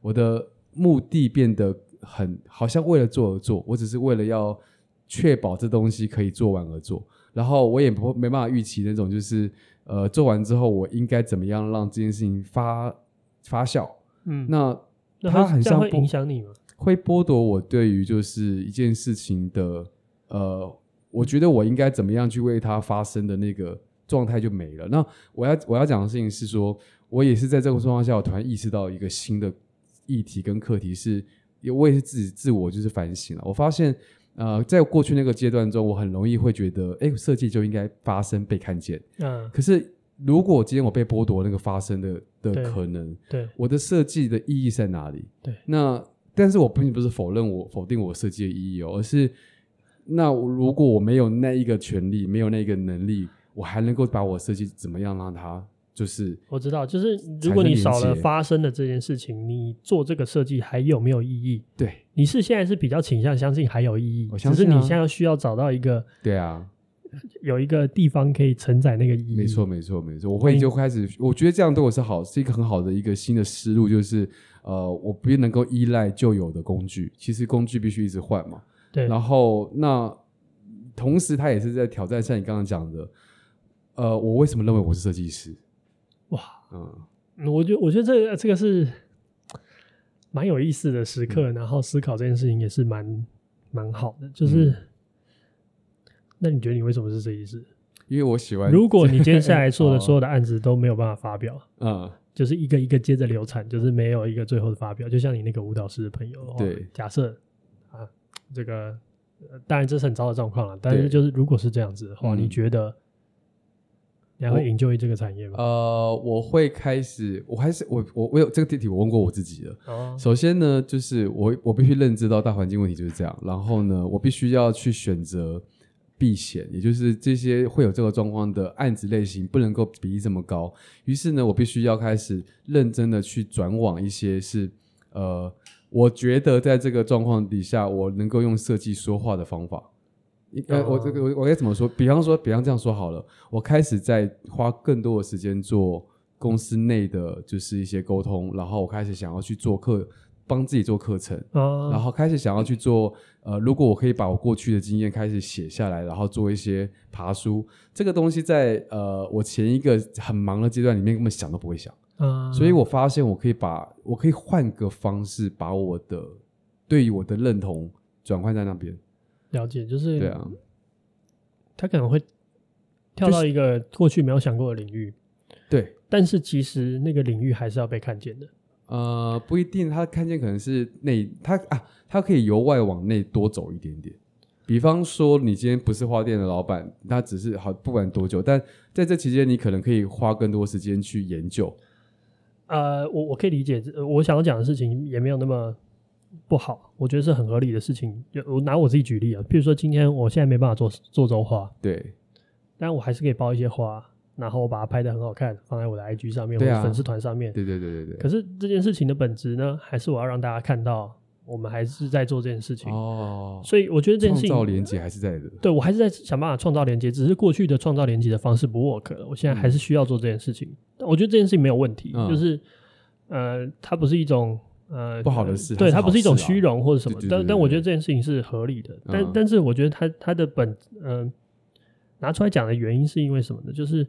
我的目的变得很好像为了做而做，我只是为了要确保这东西可以做完而做。然后我也不没办法预期那种就是。呃，做完之后我应该怎么样让这件事情发发酵？嗯，那它很像
会影响你吗？
会剥夺我对于就是一件事情的呃，我觉得我应该怎么样去为它发生的那个状态就没了。那我要我要讲的事情是说，我也是在这个状况下，我突然意识到一个新的议题跟课题是，我也是自己自我就是反省了，我发现。呃，在过去那个阶段中，我很容易会觉得，哎，设计就应该发生被看见。嗯。可是，如果今天我被剥夺那个发生的的可能，
对，对，
我的设计的意义在哪里？
对。
那，但是我并不是否认我否定我设计的意义哦，而是，那如果我没有那一个权利，没有那个能力，我还能够把我设计怎么样让它？就是
我知道，就是如果你少了发生的这件事情，你做这个设计还有没有意义？
对，
你是现在是比较倾向相信还有意义，
我相
信啊，只是你现在需要找到一个
对啊，
有一个地方可以承载那个意义。
没错，没错，没错。我会就开始，我觉得这样对我是好，是一个很好的一个新的思路，就是呃，我不能够依赖旧有的工具，其实工具必须一直换嘛。
对。
然后那同时，他也是在挑战，像你刚刚讲的，呃，我为什么认为我是设计师？
哇，嗯，我觉得我觉得这个这个是蛮有意思的时刻，嗯，然后思考这件事情也是蛮蛮好的。就是，嗯，那你觉得你为什么是设计师？
因为我喜欢。
如果你接下来做的 所有的案子都没有办法发表，
嗯，
就是一个一个接着流产，就是没有一个最后的发表。就像你那个舞蹈师的朋友的话，
对，
假设啊，这个当然这是很糟的状况了。但是就是如果是这样子的话，你觉得？你还会 enjoy 这个产业吗？
呃，我会开始，我还是我我我有这个问题，我问过我自己了。哦。首先呢，就是我我必须认知到大环境问题就是这样，然后呢，我必须要去选择避险，也就是这些会有这个状况的案子类型不能够比例这么高。于是呢，我必须要开始认真的去转往一些是呃，我觉得在这个状况底下，我能够用设计说话的方法。呃，我这个我我该怎么说？比方说，比方这样说好了，我开始在花更多的时间做公司内的就是一些沟通，然后我开始想要去做课，帮自己做课程，然后开始想要去做呃，如果我可以把我过去的经验开始写下来，然后做一些爬书，这个东西在呃我前一个很忙的阶段里面根本想都不会想，所以我发现我可以把我可以换个方式把我的对于我的认同转换在那边。
了解，就是对啊，他可能会跳到一个过去没有想过的领域，
对，
但是其实那个领域还是要被看见的。
呃，不一定，他看见可能是内，他啊，他可以由外往内多走一点点。比方说，你今天不是花店的老板，他只是好，不管多久，但在这期间，你可能可以花更多时间去研究。
呃，我我可以理解，我想要讲的事情也没有那么不好，我觉得是很合理的事情。就我拿我自己举例啊，比如说今天我现在没办法做做周花，
对，
但我还是可以包一些花，然后我把它拍得很好看，放在我的 IG 上面、啊、或者粉丝团上面。
对对对对对。
可是这件事情的本质呢，还是我要让大家看到。我们还是在做这件事情哦，所以我觉得这件事情创
造连接还是在的。
对，我还是在想办法创造连接，只是过去的创造连接的方式不 work 了。我现在还是需要做这件事情。嗯、我觉得这件事情没有问题，嗯、就是呃，它不是一种呃
不好的事，
对，它不是一种
虚
荣或者什么。但但我觉得这件事情是合理的。但、嗯、但是我觉得它它的本嗯、呃、拿出来讲的原因是因为什么呢？就是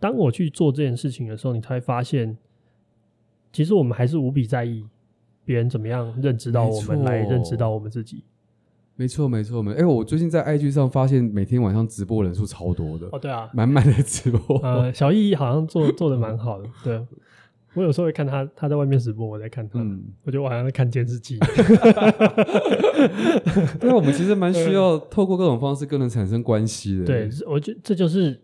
当我去做这件事情的时候，你才会发现，其实我们还是无比在意。别人怎么样认知到我们，来认知到我们自己？
没错，没错，没错。哎，我最近在 IG 上发现，每天晚上直播人数超多的。
哦，对啊，
满满的直播。
呃，小易好像做做的蛮好的。对，我有时候会看他，他在外面直播，我在看他。嗯，我觉得我好像在看监视器。
对，我们其实蛮需要透过各种方式，跟人产生关系的。
对，我觉得这就是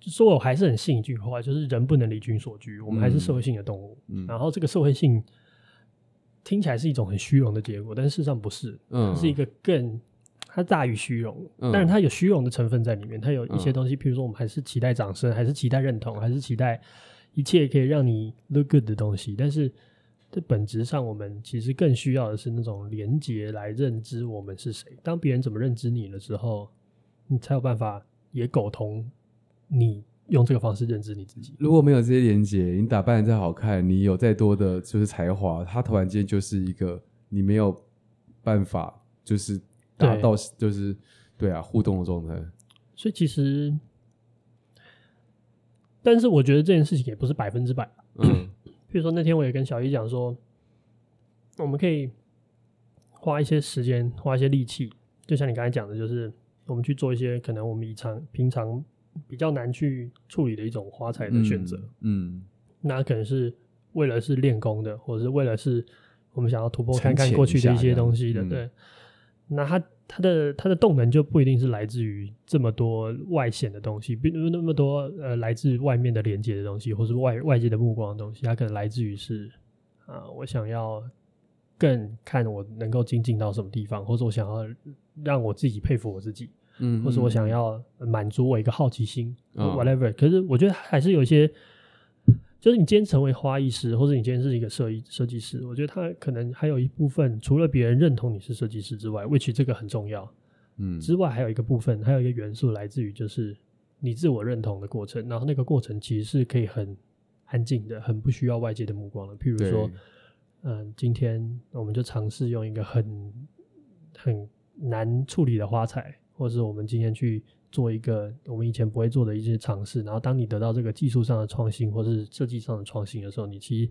说，我还是很信一句话，就是人不能离群所居，我们还是社会性的动物。嗯，然后这个社会性。听起来是一种很虚荣的结果，但事实上不是，嗯，是一个更它大于虚荣，但是它有虚荣的成分在里面，它有一些东西，譬如说我们还是期待掌声，还是期待认同，还是期待一切可以让你 look good 的东西，但是这本质上，我们其实更需要的是那种连接来认知我们是谁。当别人怎么认知你的时候，你才有办法也苟同你。用这个方式认知你自己。
如果没有这些连接，你打扮的再好看，你有再多的就是才华，他突然间就是一个你没有办法就是达到就是对啊互动的状态。
所以其实，但是我觉得这件事情也不是百分之百。嗯，比如说那天我也跟小易讲说，我们可以花一些时间，花一些力气，就像你刚才讲的，就是我们去做一些可能我们以常平常。比较难去处理的一种花材的选择，嗯，嗯，那可能是为了是练功的，或者是为了是我们想要突破看看过去的一些东西的，嗯、对。那它它的它的动能就不一定是来自于这么多外显的东西，比如那么多呃来自外面的连接的东西，或是外外界的目光的东西，它可能来自于是啊、呃，我想要更看我能够精进到什么地方，或者我想要让我自己佩服我自己。嗯，或是我想要满足我一个好奇心，嗯，whatever。可是我觉得还是有一些，就是你今天成为花艺师，或者你今天是一个设计设计师，我觉得他可能还有一部分，除了别人认同你是设计师之外，which 这个很重要，嗯，之外还有一个部分，还有一个元素来自于就是你自我认同的过程，然后那个过程其实是可以很安静的，很不需要外界的目光的。譬如说，嗯，今天我们就尝试用一个很很难处理的花材。或者是我们今天去做一个我们以前不会做的一些尝试，然后当你得到这个技术上的创新，或是设计上的创新的时候，你其实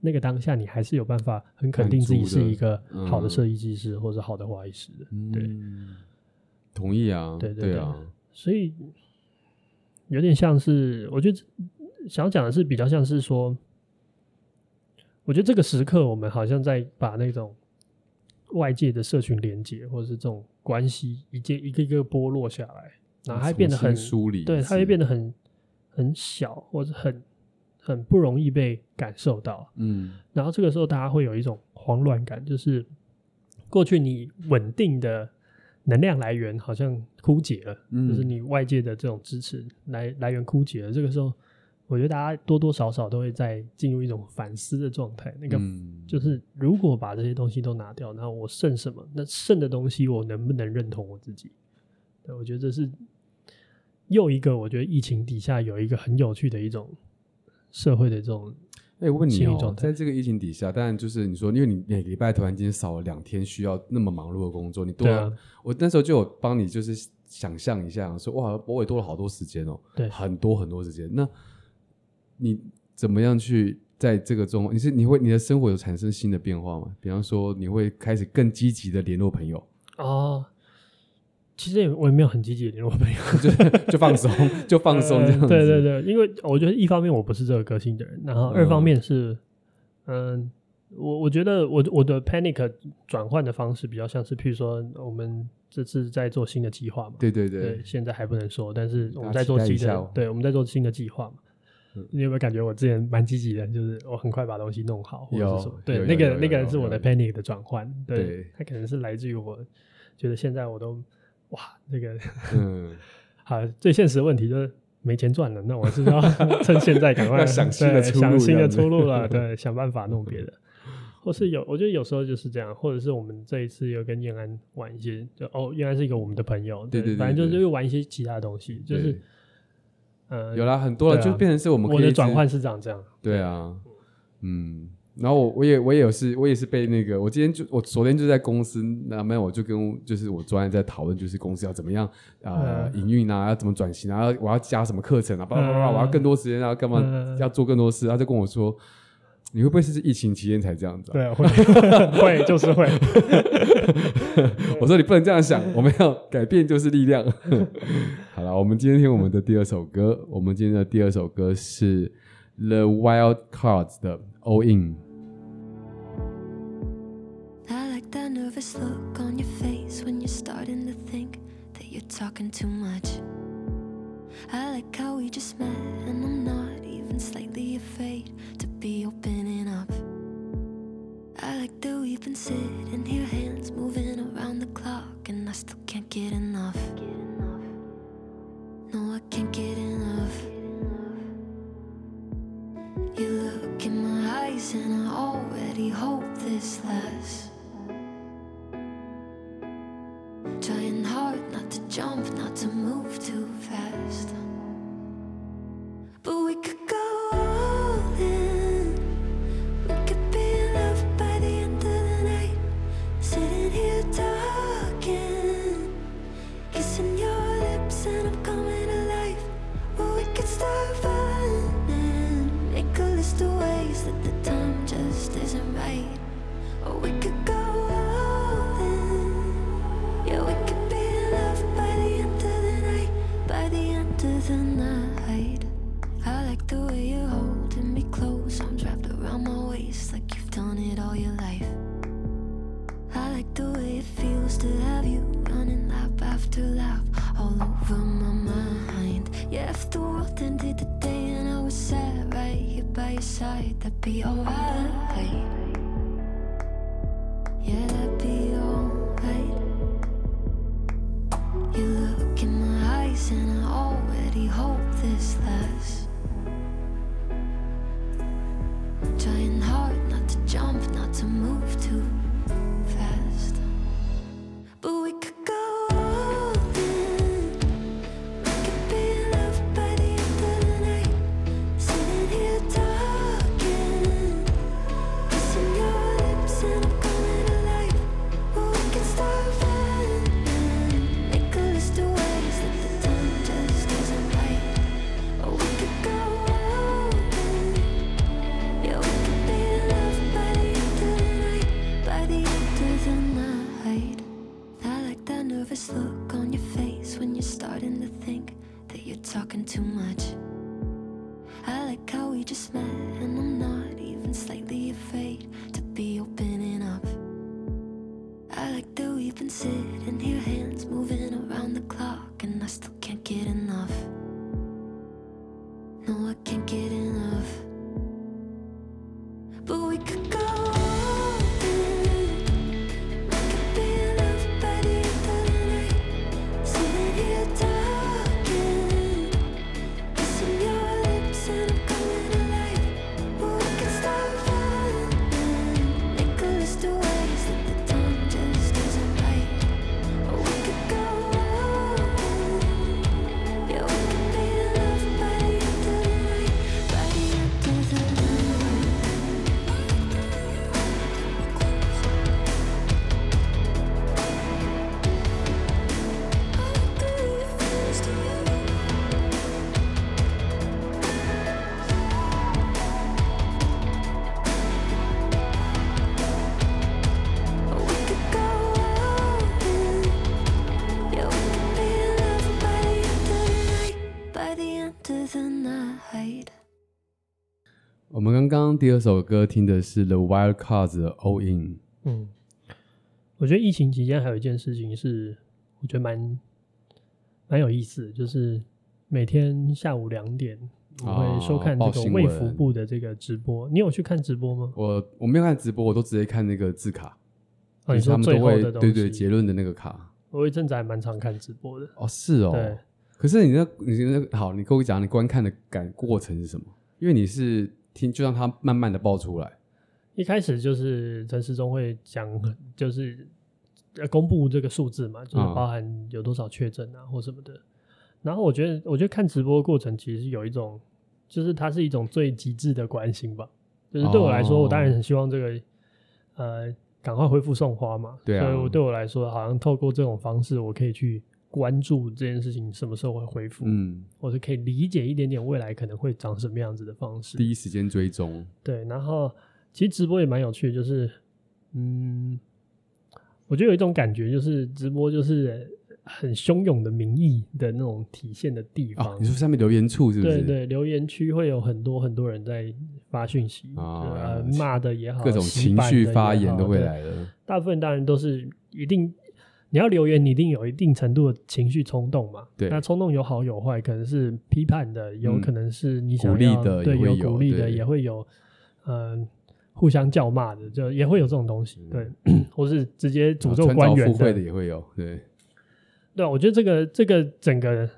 那个当下你还是有办法很肯定自己是一个好的设计师，或者好的画艺师的。对、嗯，
同意啊，
对对对，对啊，所以有点像是，我觉得想要讲的是比较像是说，我觉得这个时刻我们好像在把那种外界的社群连接，或者是这种。关系一件一个一个剥落下来，然后它变得很疏离，对，它会变得很很小，或者很很不容易被感受到。嗯，然后这个时候大家会有一种慌乱感，就是过去你稳定的能量来源好像枯竭了，嗯，就是你外界的这种支持来来源枯竭了。这个时候。我觉得大家多多少少都会在进入一种反思的状态。那个就是，如果把这些东西都拿掉，那我剩什么？那剩的东西，我能不能认同我自己？对，我觉得这是又一个，我觉得疫情底下有一个很有趣的一种社会的这种。
哎，我问你哦，在这个疫情底下，当然就是你说，因为你每个礼拜突然间少了两天需要那么忙碌的工作，你多了，啊，我那时候就有帮你就是想象一下，说哇，我也多了好多时间哦，对，很多很多时间。那你怎么样去在这个中？你是你会你的生活有产生新的变化吗？比方说，你会开始更积极的联络朋友
哦。其实也我也没有很积极的联络朋友，
就就放松，就放松这样子。
对对对，因为我觉得一方面我不是这个个性的人，然后二方面是，嗯，我我觉得我我的 panic 转换的方式比较像是，譬如说我们这次在做新的计划嘛，
对对对，
对，现在还不能说，但是我们在做新的，对，我们在做新的计划嘛。嗯、你有没有感觉我之前蛮积极的？就是我很快把东西弄好，或者是什么？对，那个那个是我的 panic 的转换，对，它可能是来自于我觉得现在我都哇，那个嗯，好，最现实的问题就是。没钱赚了，那我是要 趁现在赶快
想新的出路，
想新的出路了。对，想办法弄别的，或是有，我觉得有时候就是这样，或者是我们这一次又跟燕安玩一些，就哦，燕安是一个我们的朋友，对，对，对，对，对，反正就是又玩一些其他的东西，就是呃，
有啦，很多了，啊、就变成是我们
我的转换是这样这样，
对啊，嗯。然后我我也我也有是，我也是被那个，我今天就我昨天就在公司，那没有我就跟就是我昨天在讨论，就是公司要怎么样呃营运啊，要怎么转型啊，我要加什么课程啊，叭叭叭，我要更多时间啊，干嘛要做更多事，他就跟我说，你会不会是疫情期间才这样子？
对，会 会就是会。
我说你不能这样想，我们要改变就是力量。好了，我们今天听我们的第二首歌，我们今天的第二首歌是 The Wild Cards 的 All In。
Nervous look on your face when you're starting to think that you're talking too much. I like how we just met, and I'm not even slightly afraid to be opening up. I like that we've been sitting here, hands moving around the clock, and I still can't get enough. No, I can't get enough. You look in my eyes, and I already hope this lasts. Trying hard not to jump, not to move too fast. But we could go done it all your life. I like the way it feels to have you running lap after lap all over my mind. Yeah, if the world ended today and I was sat right here by your side, that'd be alright. Yeah,
第二首歌听的是 The Wild Cards 的 All In。
嗯，我觉得疫情期间还有一件事情是，我觉得蛮蛮有意思，就是每天下午两点我会收看这个卫福部的这个直播。哦、你有去看直播吗？
我我没有看直播，我都直接看那个字卡。
哦、你说最
对对，结论的那个卡。
我一阵子还蛮常看直播的。
哦，是哦。
对。
可是你那，你那好，你跟我讲，你观看的感过程是什么？因为你是听，就让它慢慢的爆出来。
一开始就是陈时中会讲，就是公布这个数字嘛，就是包含有多少确诊啊或什么的。嗯、然后我觉得，我觉得看直播的过程其实有一种，就是它是一种最极致的关心吧。就是对我来说，哦、我当然很希望这个，呃。赶快恢复送花嘛，对啊，所以我对我来说，好像透过这种方式，我可以去关注这件事情什么时候会恢复，嗯，或者可以理解一点点未来可能会长什么样子的方式，
第一时间追踪。
对，然后其实直播也蛮有趣的，就是，嗯，我觉得有一种感觉，就是直播就是。很汹涌的民意的那种体现的地方，
哦、你说上面留言处是不是？
对对，留言区会有很多很多人在发讯息啊，骂、呃、的也好，
各种情绪发言都会来了。
大部分当然都是一定，你要留言，你一定有一定程度的情绪冲动嘛。对，那冲动有好有坏，可能是批判的，有可能是你想要、嗯、鼓励的，对，有鼓励的，也会有嗯、呃、互相叫骂的，就也会有这种东西。对，嗯、或是直接诅咒官员的，
的也会有，对。
对，我觉得这个这个整个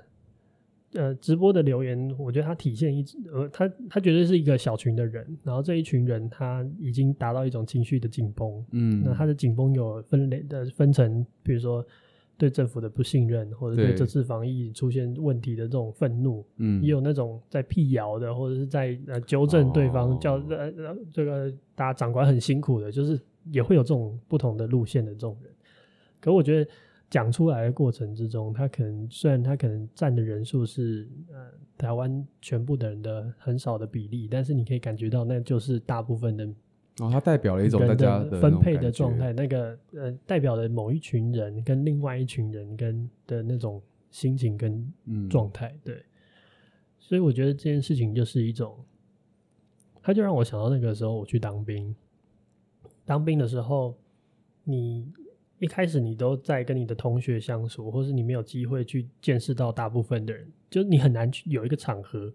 呃直播的留言，我觉得它体现一呃，他他绝对是一个小群的人，然后这一群人他已经达到一种情绪的紧绷，嗯，那他的紧绷有分类的分成，比如说对政府的不信任，或者对这次防疫出现问题的这种愤怒，嗯，也有那种在辟谣的，或者是在呃纠正对方，叫呃这个大家长官很辛苦的，就是也会有这种不同的路线的这种人，可我觉得。讲出来的过程之中，他可能虽然他可能占的人数是呃台湾全部的人的很少的比例，但是你可以感觉到那就是大部分的
哦，它代表了一种大家的
分配的状态，那个呃代表了某一群人跟另外一群人跟的那种心情跟状态，嗯、对，所以我觉得这件事情就是一种，他就让我想到那个时候我去当兵，当兵的时候你。一开始你都在跟你的同学相处，或是你没有机会去见识到大部分的人，就你很难去有一个场合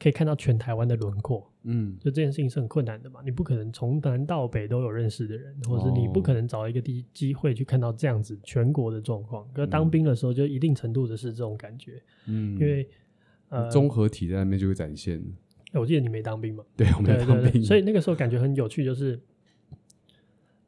可以看到全台湾的轮廓。嗯，就这件事情是很困难的嘛，你不可能从南到北都有认识的人，或是你不可能找一个地机会去看到这样子全国的状况。可是当兵的时候，就一定程度的是这种感觉。嗯，因为呃，
综合体在那边就会展现。
我记得你没当兵嘛？
对，我没当兵，
所以那个时候感觉很有趣，就是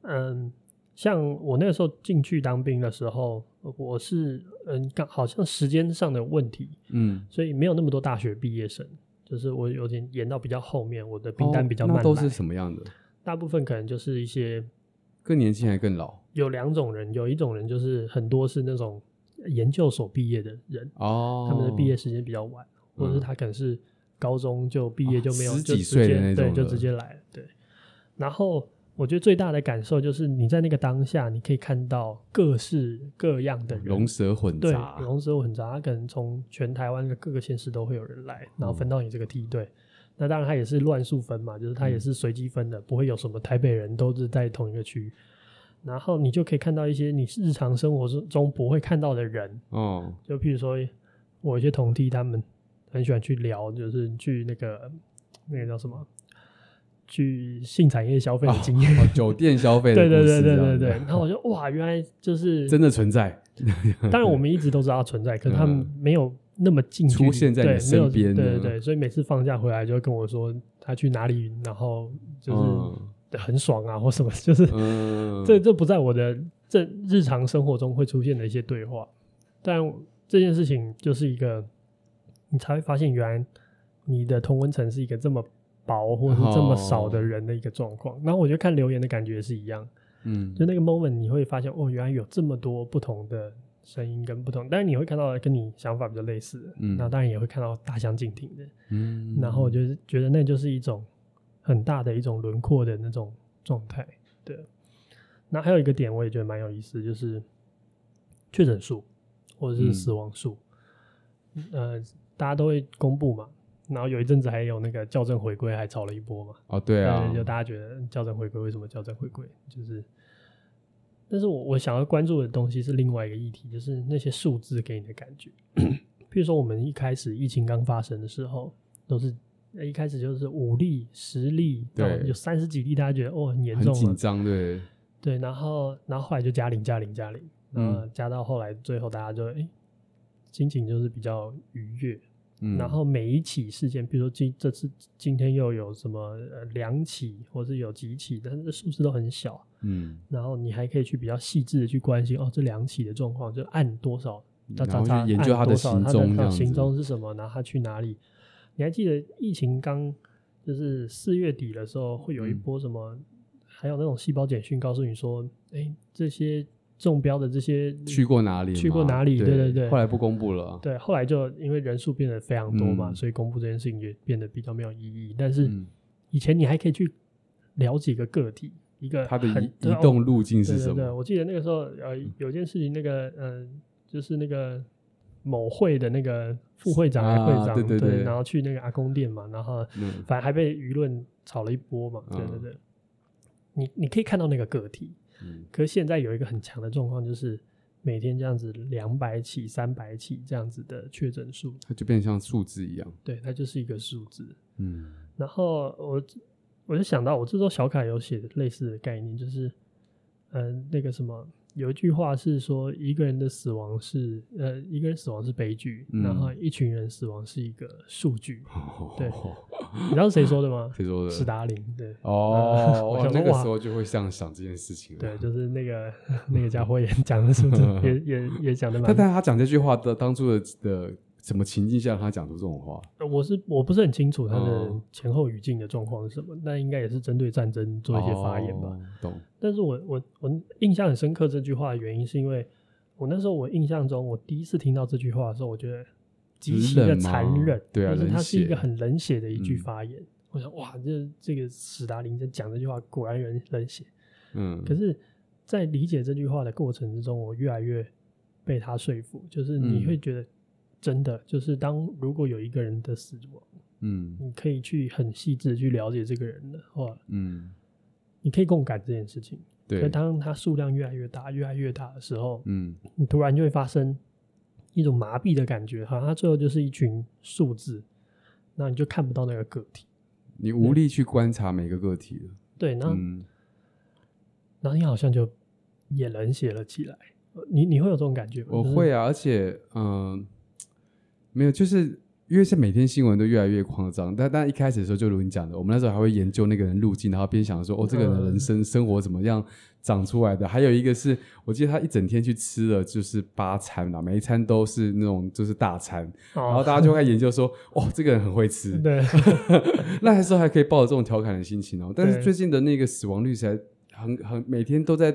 嗯。像我那个时候进去当兵的时候，我是嗯，刚好像时间上的问题，嗯，所以没有那么多大学毕业生，就是我有点延到比较后面，我的兵单比较慢。哦，
那都是什么样的？
大部分可能就是一些
更年轻还更老。
有两种人，有一种人就是很多是那种研究所毕业的人哦，他们的毕业时间比较晚，或者是他可能是高中就毕业就没有，
哦，十几岁的那种，
对，就直接来了，对，然后。我觉得最大的感受就是你在那个当下，你可以看到各式各样的人，
龙蛇混杂，
对，龙蛇混杂，他可能从全台湾的各个县市都会有人来，然后分到你这个梯队。嗯、那当然，他也是乱数分嘛，就是他也是随机分的，嗯、不会有什么台北人都是在同一个区。然后你就可以看到一些你日常生活中不会看到的人，哦，就譬如说，我一些同梯他们很喜欢去聊，就是去那个那个叫什么？去性产业消费的经验、
哦哦，酒店消费的，
对对对对对对。然后我就哇，原来就是
真的存在。
当然，我们一直都知道存在，可是他们没有那么近
出现在你身边。
对对对，所以每次放假回来就会跟我说他去哪里，然后就是很爽啊，或什么，就是这这不在我的这日常生活中会出现的一些对话。但这件事情就是一个，你才会发现，原来你的同温层是一个这么。薄或者是这么少的人的一个状况，然后我觉得看留言的感觉是一样，嗯，就那个 moment 你会发现哦，原来有这么多不同的声音跟不同，但是你会看到跟你想法比较类似的，嗯，那当然也会看到大相径庭的，嗯，然后我就觉得那就是一种很大的一种轮廓的那种状态，对。那还有一个点我也觉得蛮有意思，就是确诊数或者是死亡数，嗯、呃，大家都会公布嘛。然后有一阵子还有那个校正回归，还炒了一波嘛。
哦，对啊，
就大家觉得校正回归为什么校正回归？就是，但是我我想要关注的东西是另外一个议题，就是那些数字给你的感觉。譬如说，我们一开始疫情刚发生的时候，都是一开始就是五例、十例，对，有三十几例，大家觉得哦很严重，
很紧张，对，
对，然后然后后来就加零、加零、加零，嗯，加到后来最后大家就哎、欸，心情就是比较愉悦。嗯、然后每一起事件，比如说今这次今天又有什么呃两起，或是有几起，但是数字都很小。嗯，然后你还可以去比较细致的去关心哦，这两起的状况就按多少，他他他
研究他的行踪，他的
行踪是什么，然后他去哪里？你还记得疫情刚就是四月底的时候，会有一波什么？嗯、还有那种细胞简讯告诉你说，哎，这些。中标的这些
去过哪里？
去过哪里？对对对，对。
后来不公布了。
对，后来就因为人数变得非常多嘛，嗯、所以公布这件事情也变得比较没有意义。但是以前你还可以去了解一个个体，一个
它的移移动路径是什么？
对，对，对，我记得那个时候呃，有件事情，那个嗯、呃，就是那个某会的那个副会长还会长，啊、对对对，对，然后去那个阿公店嘛，然后反正还被舆论炒了一波嘛，对对对。嗯、你你可以看到那个个体。嗯，可是现在有一个很强的状况，就是每天这样子两百起、三百起这样子的确诊数，
它就变成像数字一样。
对，它就是一个数字。嗯，然后我我就想到，我这周小卡有写的类似的概念，就是嗯、呃，那个什么。有一句话是说，一个人的死亡是呃，一个人死亡是悲剧，嗯、然后一群人死亡是一个数据。哦、对，你知道是谁说的吗？
谁说的？
史达林。对。
哦，那个时候就会这样想这件事情。
对，就是那个 那个家伙也讲的是不是，也也也讲的蛮。
但但他讲这句话的当初的的。什么情境下他讲出这种话？
我是我不是很清楚他的前后语境的状况是什么，那、哦、应该也是针对战争做一些发言吧。
哦、懂。
但是我我我印象很深刻这句话的原因，是因为我那时候我印象中，我第一次听到这句话的时候，我觉得极其的残忍。
对啊，
就是它是一个很冷血的一句发言。嗯、我想，哇，这这个史达林在讲这句话，果然人冷血。嗯。可是，在理解这句话的过程之中，我越来越被他说服，就是你会觉得。真的就是，当如果有一个人的死亡，嗯，你可以去很细致去了解这个人的话，嗯，你可以共感这件事情。对，可当它数量越来越大、越来越大的时候，嗯，你突然就会发生一种麻痹的感觉，好像他最后就是一群数字，那你就看不到那个个体，
你无力去观察每个个体了。
对，那，嗯，然后你好像就也冷血了起来。你你会有这种感觉吗？
我会啊，而且，嗯。没有，就是因为是每天新闻都越来越夸张，但但一开始的时候，就如你讲的，我们那时候还会研究那个人路径，然后边想说，哦，这个人的人生生活怎么样长出来的？还有一个是我记得他一整天去吃了就是八餐嘛，每一餐都是那种就是大餐，然后大家就会研究说，哦，这个人很会吃，对，那还是还可以抱着这种调侃的心情哦。但是最近的那个死亡率实在很很每天都在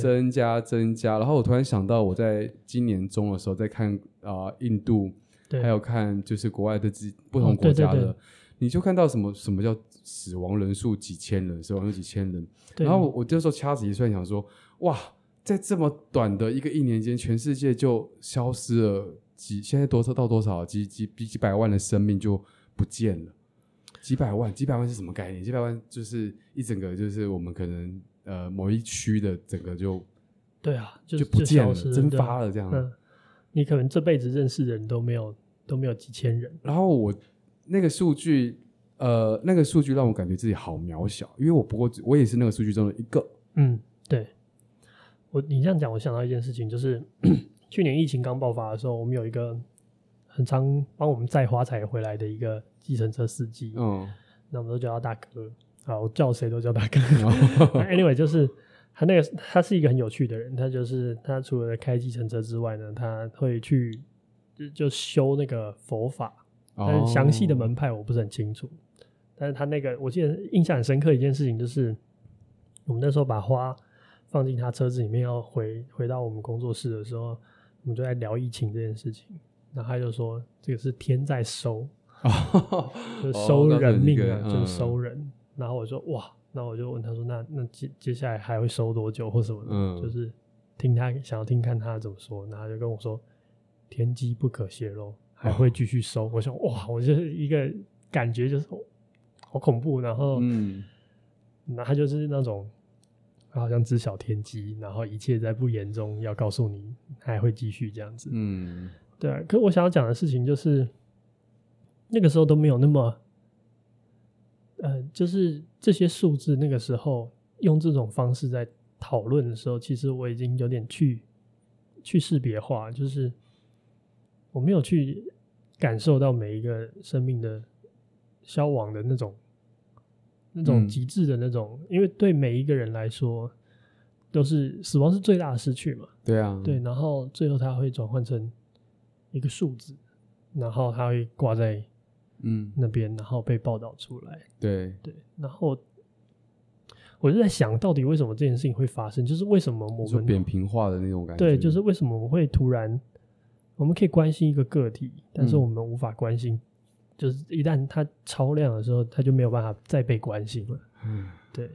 增加增加，然后我突然想到，我在今年中的时候在看啊、呃、印度。还有看就是国外的不同国家的，哦、对对对，你就看到什么什么叫死亡人数几千人，死亡有几千人。然后我这时候掐指一算，想说，哇，在这么短的一个一年间，全世界就消失了几，现在多少到多少几几几几百万的生命就不见了，几百万，几百万是什么概念？几百万就是一整个，就是我们可能呃某一区的整个就
对啊，
就，就不见了，蒸发了这样。嗯
你可能这辈子认识的人都没有都没有几千人。
然后我那个数据，呃，那个数据让我感觉自己好渺小，因为我不过我也是那个数据中的一个。
嗯，对。我你这样讲，我想到一件事情，就是 去年疫情刚爆发的时候，我们有一个很常帮我们载花材回来的一个计程车司机。嗯。那我们都叫他大哥啊，我叫谁都叫大哥。Anyway，就是。他那个他是一个很有趣的人，他就是他除了开计程车之外呢，他会去就就修那个佛法，但是详细的门派我不是很清楚。Oh. 但是他那个我记得印象很深刻一件事情，就是我们那时候把花放进他车子里面要回回到我们工作室的时候，我们就在聊疫情这件事情，然后他就说这个是天在收，oh. 就收人命啊，oh, 就是收人。嗯、然后我说哇。那我就问他说：“那那接接下来还会收多久或什么的？嗯、就是听他想要听看他怎么说。”然后他就跟我说：“天机不可泄露，还会继续收。哦”我想哇，我就是一个感觉就是好恐怖，然后嗯，那他就是那种好像知晓天机，然后一切在不言中要告诉你，还会继续这样子，嗯，对啊。可我想要讲的事情就是，那个时候都没有那么，呃，就是这些数字那个时候用这种方式在讨论的时候，其实我已经有点去去识别化，就是我没有去感受到每一个生命的消亡的那种那种极致的那种，嗯，因为对每一个人来说，都是死亡是最大的失去嘛。
对啊，
对，然后最后它会转换成一个数字，然后它会挂在嗯那边，然后被报道出来。
对
对，然后。我就在想到底为什么这件事情会发生？就是为什么我们
扁平化的那种感觉？
对，就是为什么我们会突然，我们可以关心一个个体，但是我们无法关心，嗯、就是一旦它超量的时候，它就没有办法再被关心了。嗯，对。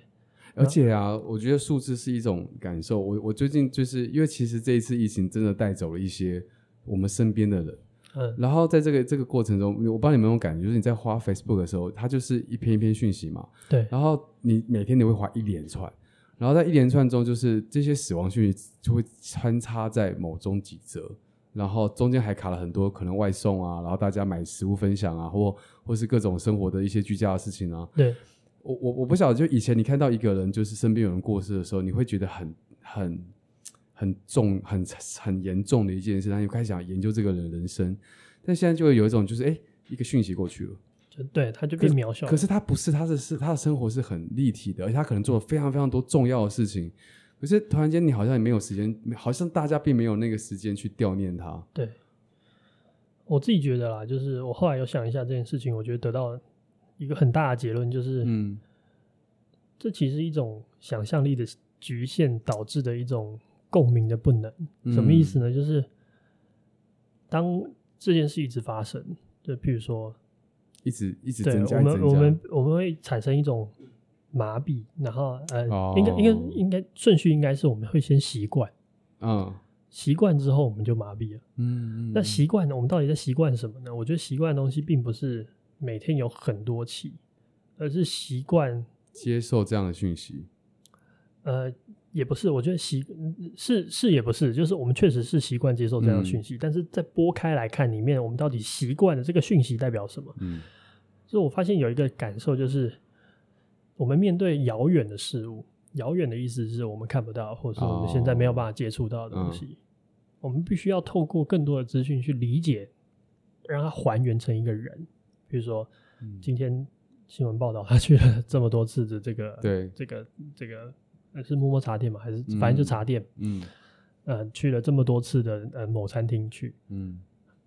而且啊，我觉得数字是一种感受。我我最近就是因为其实这一次疫情真的带走了一些我们身边的人。嗯，然后在这个这个过程中，我不知道你们有没有感觉，就是你在花 Facebook 的时候，它就是一篇一篇讯息嘛。
对。
然后你每天你会滑一连串，然后在一连串中，就是这些死亡讯息就会穿插在某中几则，然后中间还卡了很多可能外送啊，然后大家买食物分享啊，或或是各种生活的一些居家的事情啊。
对。
我我我不晓得，就以前你看到一个人就是身边有人过世的时候，你会觉得很很。很重、很很严重的一件事，他就开始想研究这个人的人生，但现在就会有一种，就是哎、欸，一个讯息过去了，
就对，他就变渺小。
可是他不是，他的是他的生活是很立体的，而且他可能做了非常非常多重要的事情。可是突然间，你好像也没有时间，好像大家并没有那个时间去悼念他。
对，我自己觉得啦，就是我后来有想一下这件事情，我觉得得到一个很大的结论，就是嗯，这其实一种想象力的局限导致的一种。共鸣的不能，什么意思呢？嗯、就是当这件事一直发生，就譬如说，
一直一直增加，
我们我们我们会产生一种麻痹，然后呃，哦、应该应该应该顺序应该是我们会先习惯，嗯，习惯之后我们就麻痹了，嗯，那习惯我们到底在习惯什么呢？我觉得习惯的东西并不是每天有很多起，而是习惯
接受这样的讯息，
呃。也不是，我觉得习是是也不是，就是我们确实是习惯接受这样的讯息，嗯、但是在拨开来看里面，我们到底习惯了这个讯息代表什么？嗯，所以我发现有一个感受，就是我们面对遥远的事物，遥远的意思是我们看不到，或者说我们现在没有办法接触到的东西，哦嗯、我们必须要透过更多的资讯去理解，让它还原成一个人。比如说，嗯、今天新闻报道他去了这么多次的这个，对，这个这个。是摸摸茶店嘛？还是反正就茶店？嗯，嗯呃，去了这么多次的呃某餐厅去，嗯，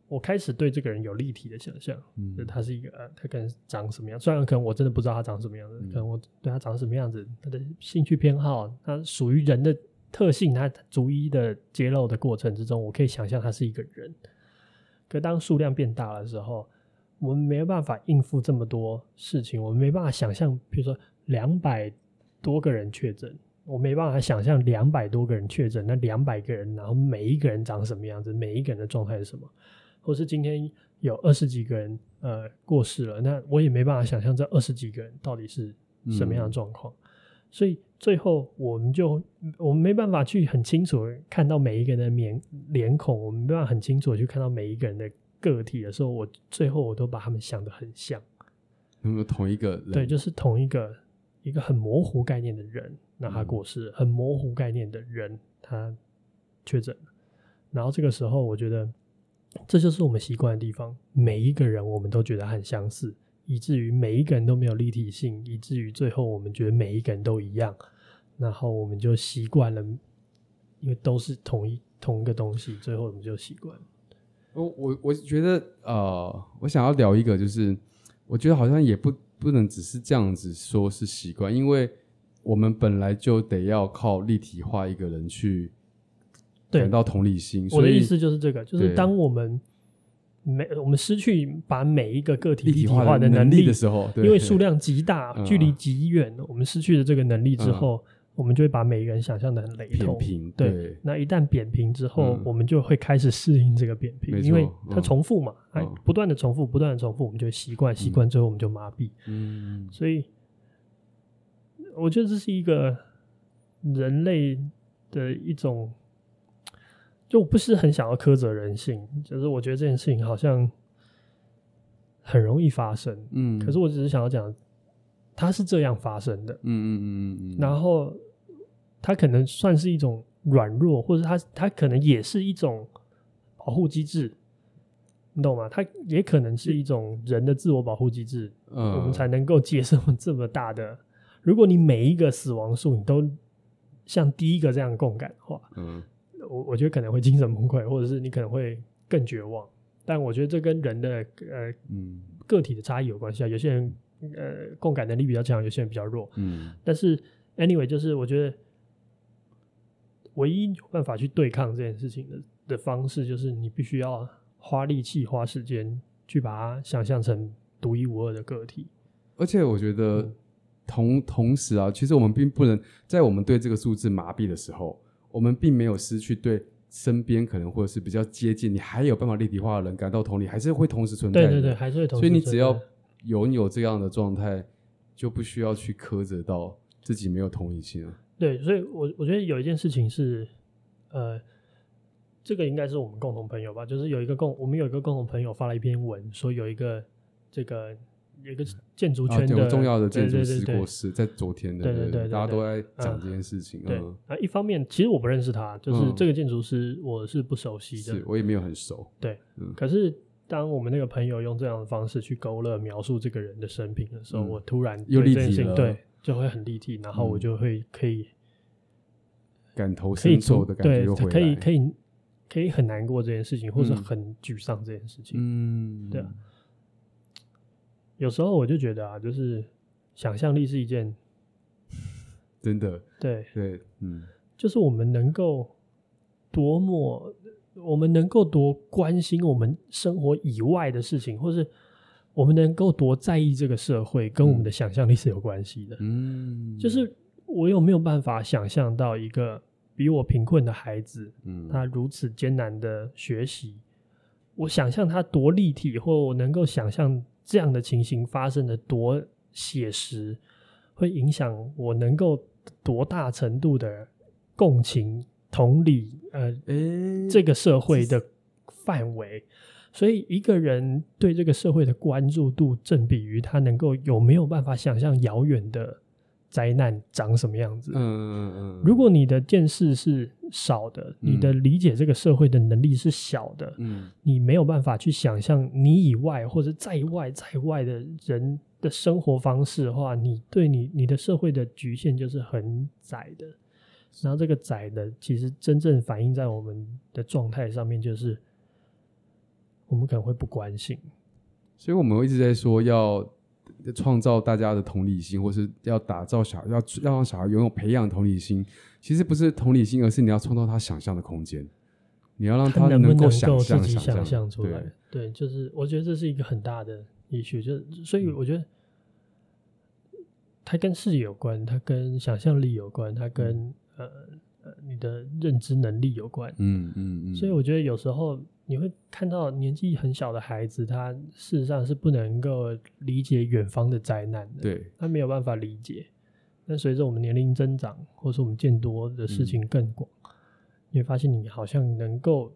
我开始对这个人有立体的想象，嗯，就他是一个呃，他可能长什么样？虽然可能我真的不知道他长什么样子，嗯、可能我对他长什么样子，他的兴趣偏好，他属于人的特性，他逐一的揭露的过程之中，我可以想象他是一个人。可当数量变大的时候，我们没有办法应付这么多事情，我们没办法想象，比如说两百多个人确诊。我没办法想象两百多个人确诊，那两百个人，然后每一个人长什么样子，每一个人的状态是什么，或是今天有二十几个人呃过世了，那我也没办法想象这二十几个人到底是什么样的状况。嗯、所以最后我们就我们没办法去很清楚看到每一个人的脸脸孔，我们没办法很清楚去看到每一个人的个体的时候，我最后我都把他们想得很像，
有没有同一个人？
对，就是同一个一个很模糊概念的人。那他过世，很模糊概念的人，他确诊了。然后这个时候，我觉得这就是我们习惯的地方。每一个人，我们都觉得很相似，以至于每一个人都没有立体性，以至于最后我们觉得每一个人都一样。然后我们就习惯了，因为都是同一同一个东西，最后我们就习惯了。
我我我觉得，呃，我想要聊一个，就是我觉得好像也不不能只是这样子说是习惯，因为。我们本来就得要靠立体化一个人去感到同理心。
我的意思就是这个，就是当我们每我们失去把每一个个体立体化的能力
的时候，
因为数量极大，距离极远，我们失去了这个能力之后，我们就会把每一个人想象的很雷同。对，
对，
那一旦扁平之后，
嗯。
我们就会开始适应这个扁平，因为它重复嘛，
嗯。
不断的重复，不断的重复，我们就会习惯，习惯之后我们就麻痹。
嗯，
所以，我觉得这是一个人类的一种，就我不是很想要苛责人性，就是我觉得这件事情好像很容易发生，
嗯，
可是我只是想要讲，它是这样发生的，
嗯嗯嗯嗯嗯，
然后它可能算是一种软弱，或者它它可能也是一种保护机制，你懂吗？它也可能是一种人的自我保护机制，
嗯，
我们才能够接受这么大的。如果你每一个死亡数你都像第一个这样共感的话，
嗯，
我我觉得可能会精神崩溃，或者是你可能会更绝望。但我觉得这跟人的呃
嗯
个体的差异有关系啊。有些人呃共感能力比较强，有些人比较弱。
嗯
但是 anyway，就是我觉得唯一有办法去对抗这件事情的的方式，就是你必须要花力气、花时间去把它想象成独一无二的个体。
而且我觉得
嗯
同同时啊，其实我们并不能在我们对这个数字麻痹的时候，我们并没有失去对身边可能或者是比较接近你还有办法立体化的人感到同理，还是会同时存在的。
对对对，还是会同时
所以你只要
在
拥有这样的状态，就不需要去苛责到自己没有同理心了。
对，所以我我觉得有一件事情是，呃，这个应该是我们共同朋友吧，就是有一个共，我们有一个共同朋友发了一篇文，说有一个这个有一个建筑圈的、
重要的建
筑
师过世，在昨天的，
对对对对
大家都在讲这件事情。
对。
嗯，
啊，一方面其实我不认识他，就是
嗯。
这个建筑师我是不熟悉的，
是我也没有很熟。
对，
嗯。
可是当我们那个朋友用这样的方式去勾勒描述这个人的生平的时候，
嗯。
我突然
又立体了。
对，就会很立体，然后我
嗯。
就会可以。
感同身受的感觉回来，
可以可以可以很难过这件事情，或者
嗯。
很沮丧这件事情。
嗯，
对啊，有时候我就觉得啊，就是想象力是一件
真的，
对，
对，嗯。
就是我们能够多么，我们能够多关心我们生活以外的事情，或是我们能够多在意这个社会，跟我们的想象力是有关系的。
嗯，
就是我有没有办法想象到一个比我贫困的孩子，
嗯，
他如此艰难的学习，我想象他多立体，或我能够想象这样的情形发生的多写实，会影响我能够多大程度的共情、同理，呃，
诶
这个社会的范围。所以，一个人对这个社会的关注度，正比于他能够有没有办法想象遥远的灾难长什么样子。
嗯嗯嗯，
如果你的见识是少的，
嗯
你的理解这个社会的能力是小的，
嗯
你没有办法去想象你以外或者在外在外的人的生活方式的话，你对你你的社会的局限就是很窄的。然后这个窄的，其实真正反映在我们的状态上面，就是我们可能会不关心。
所以我们一直在说要创造大家的同理心，或是要打造小要要让小孩拥有培养同理心。其实不是同理心，而是你要创造他想象的空间。你要让
他能够
想象
自己想
象
象出来
对？
对，就是我觉得这是一个很大的 issue，就是所以我觉得它跟视野有关，它跟想象力有关，它跟、呃呃你的认知能力有关。
嗯嗯嗯。
所以我觉得有时候你会看到年纪很小的孩子，他事实上是不能够理解远方的灾难的，
对，
他没有办法理解。但随着我们年龄增长，或是我们见多的事情更广，
嗯
你会发现你好像能
够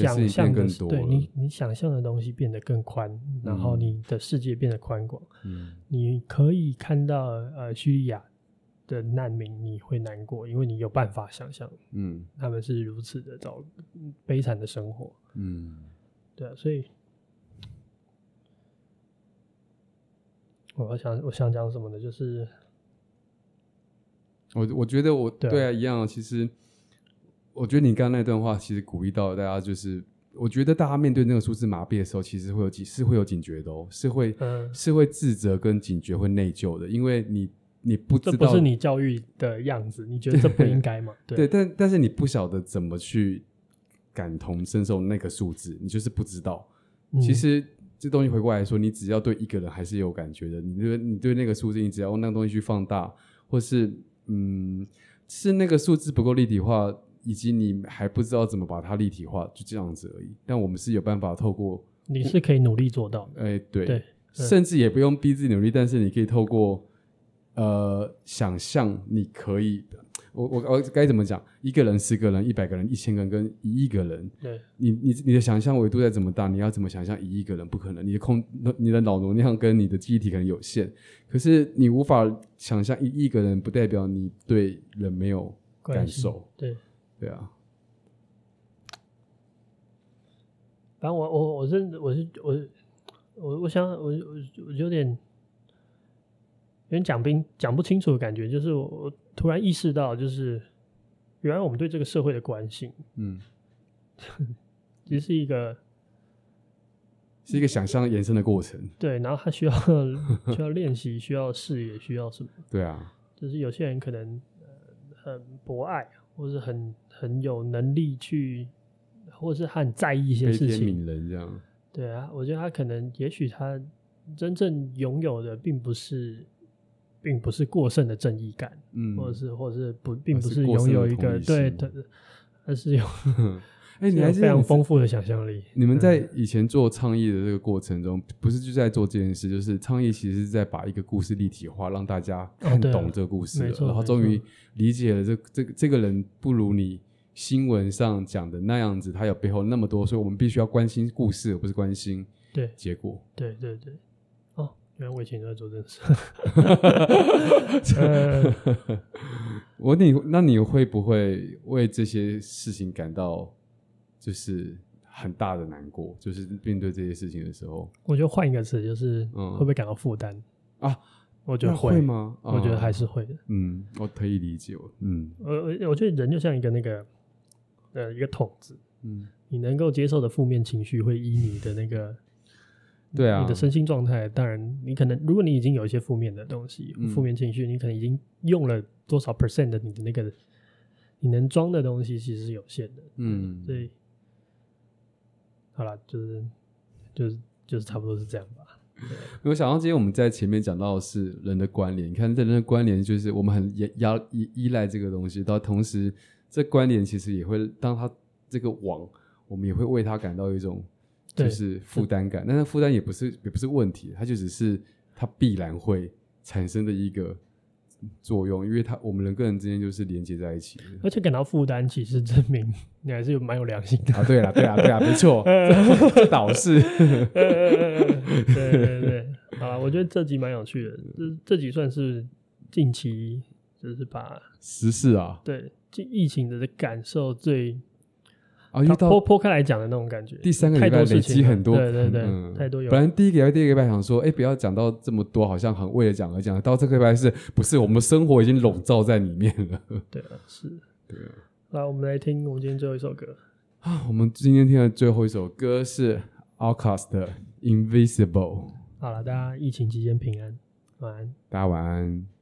想象的
变更多
对你，你想象的东西变得更宽，然后
嗯
你的世界变得宽广。
嗯
你可以看到呃叙利亚的难民，你会难过，因为你有办法想象
嗯
他们是如此的遭悲惨的生活。
嗯，
对啊，所以我想我想讲什么呢？就是
我我觉得我
对啊
一样啊，其实我觉得你刚刚那段话其实鼓励到大家，就是我觉得大家面对那个数字麻痹的时候，其实会有警是会有警觉的哦，是会
嗯，
是会自责跟警觉，会内疚的，因为你你不知道
这不是你教育的样子，你觉得这不应该吗？对
对，但但是你不晓得怎么去感同身受那个数字，你就是不知道。
嗯
其实这东西回过来说，你只要对一个人还是有感觉的，你对你对那个数字，你只要用那个东西去放大，或是嗯，是那个数字不够立体化，以及你还不知道怎么把它立体化，就这样子而已。但我们是有办法透过，
你是可以努力做到的。
哎，对，
对，
甚至也不用逼自己努力，但是你可以透过呃想象，你可以。我我我该怎么讲？一个人、十个人、一百个人、一千个人跟一亿个人，
对，
你你你的想象维度再怎么大，你要怎么想象一亿个人？不可能，你的空、你的脑容量跟你的记忆体可能有限。可是你无法想象一亿个人，不代表你对人没有感受。
对，
对啊。
反正我我我是我是我我我想我我我有点有点讲不讲不清楚的感觉，就是我。突然意识到，就是原来我们对这个社会的关心，嗯，其实是一个
是一个想象延伸的过程。
对，然后他需要 需要练习，需要视野，需要什么？
对啊，
就是有些人可能很博爱，或是很很有能力去，或是很在意一些事情。
悯人这样。
对啊，我觉得他可能，也许他真正拥有的，并不是。并不是过剩的正义感，嗯，或者是，或者是不，并不是拥有一个对的，而是有，哎、欸，你还是非常丰富的想象力。
你们在以前做倡议的这个过程中，不是就在做这件事，就是倡议其实是在把一个故事立体化，让大家看懂这个故事，然后终于理解了这这这个人不如你新闻上讲的那样子，他有背后那么多，所以我们必须要关心故事，而不是关心对结果。
对对对。原来我以前都在做这事。
我你那你会不会为这些事情感到就是很大的难过？就是面对这些事情的时候，
我觉得换一个词，就是会不会感到负担、
嗯、啊？
我觉得会，
会吗？
我觉得还是会的。
嗯，我可以理解。嗯，
我我我觉得人就像一个那个呃一个桶子，嗯，你能够接受的负面情绪会依你的那个。
对啊，
你的身心状态，当然，你可能，如果你已经有一些负面的东西，负、嗯、面情绪，你可能已经用了多少 percent 的你的那个，你能装的东西其实是有限的。嗯，所以，好了，就是，就是，就是差不多是这样吧。
我想到今天我们在前面讲到的是人的关联，你看这人的关联就是我们很依依依赖这个东西，到同时这关联其实也会当他这个网，我们也会为他感到一种。就是负担感，但是负担也不是也不是问题，它就只是它必然会产生的一个作用，因为它我们人跟人之间就是连接在一起的。
而且感到负担，其实证明 你还是有蛮有良心的
啊！对啊，对啊，对啊，没错，这倒是。
对对对，好了，我觉得这集蛮有趣的，这这集算是近期就是把
时事啊，
对，疫情的感受最。
啊，遇到
剖剖开来讲的那种感觉，
第三个礼拜累积很多，
对对对，嗯、太多有。
本来第一个礼拜、第二个礼拜想说，哎、欸，不要讲到这么多，好像很为了讲而讲。到这个礼拜是不是我们的生活已经笼罩在里面了？
对啊，是。
对啊。
来，我们来听我们今天最后一首歌。
啊，我们今天听的最后一首歌是 Outcast 的 Invisible。
好了，大家疫情期间平安，晚安。
大家晚安。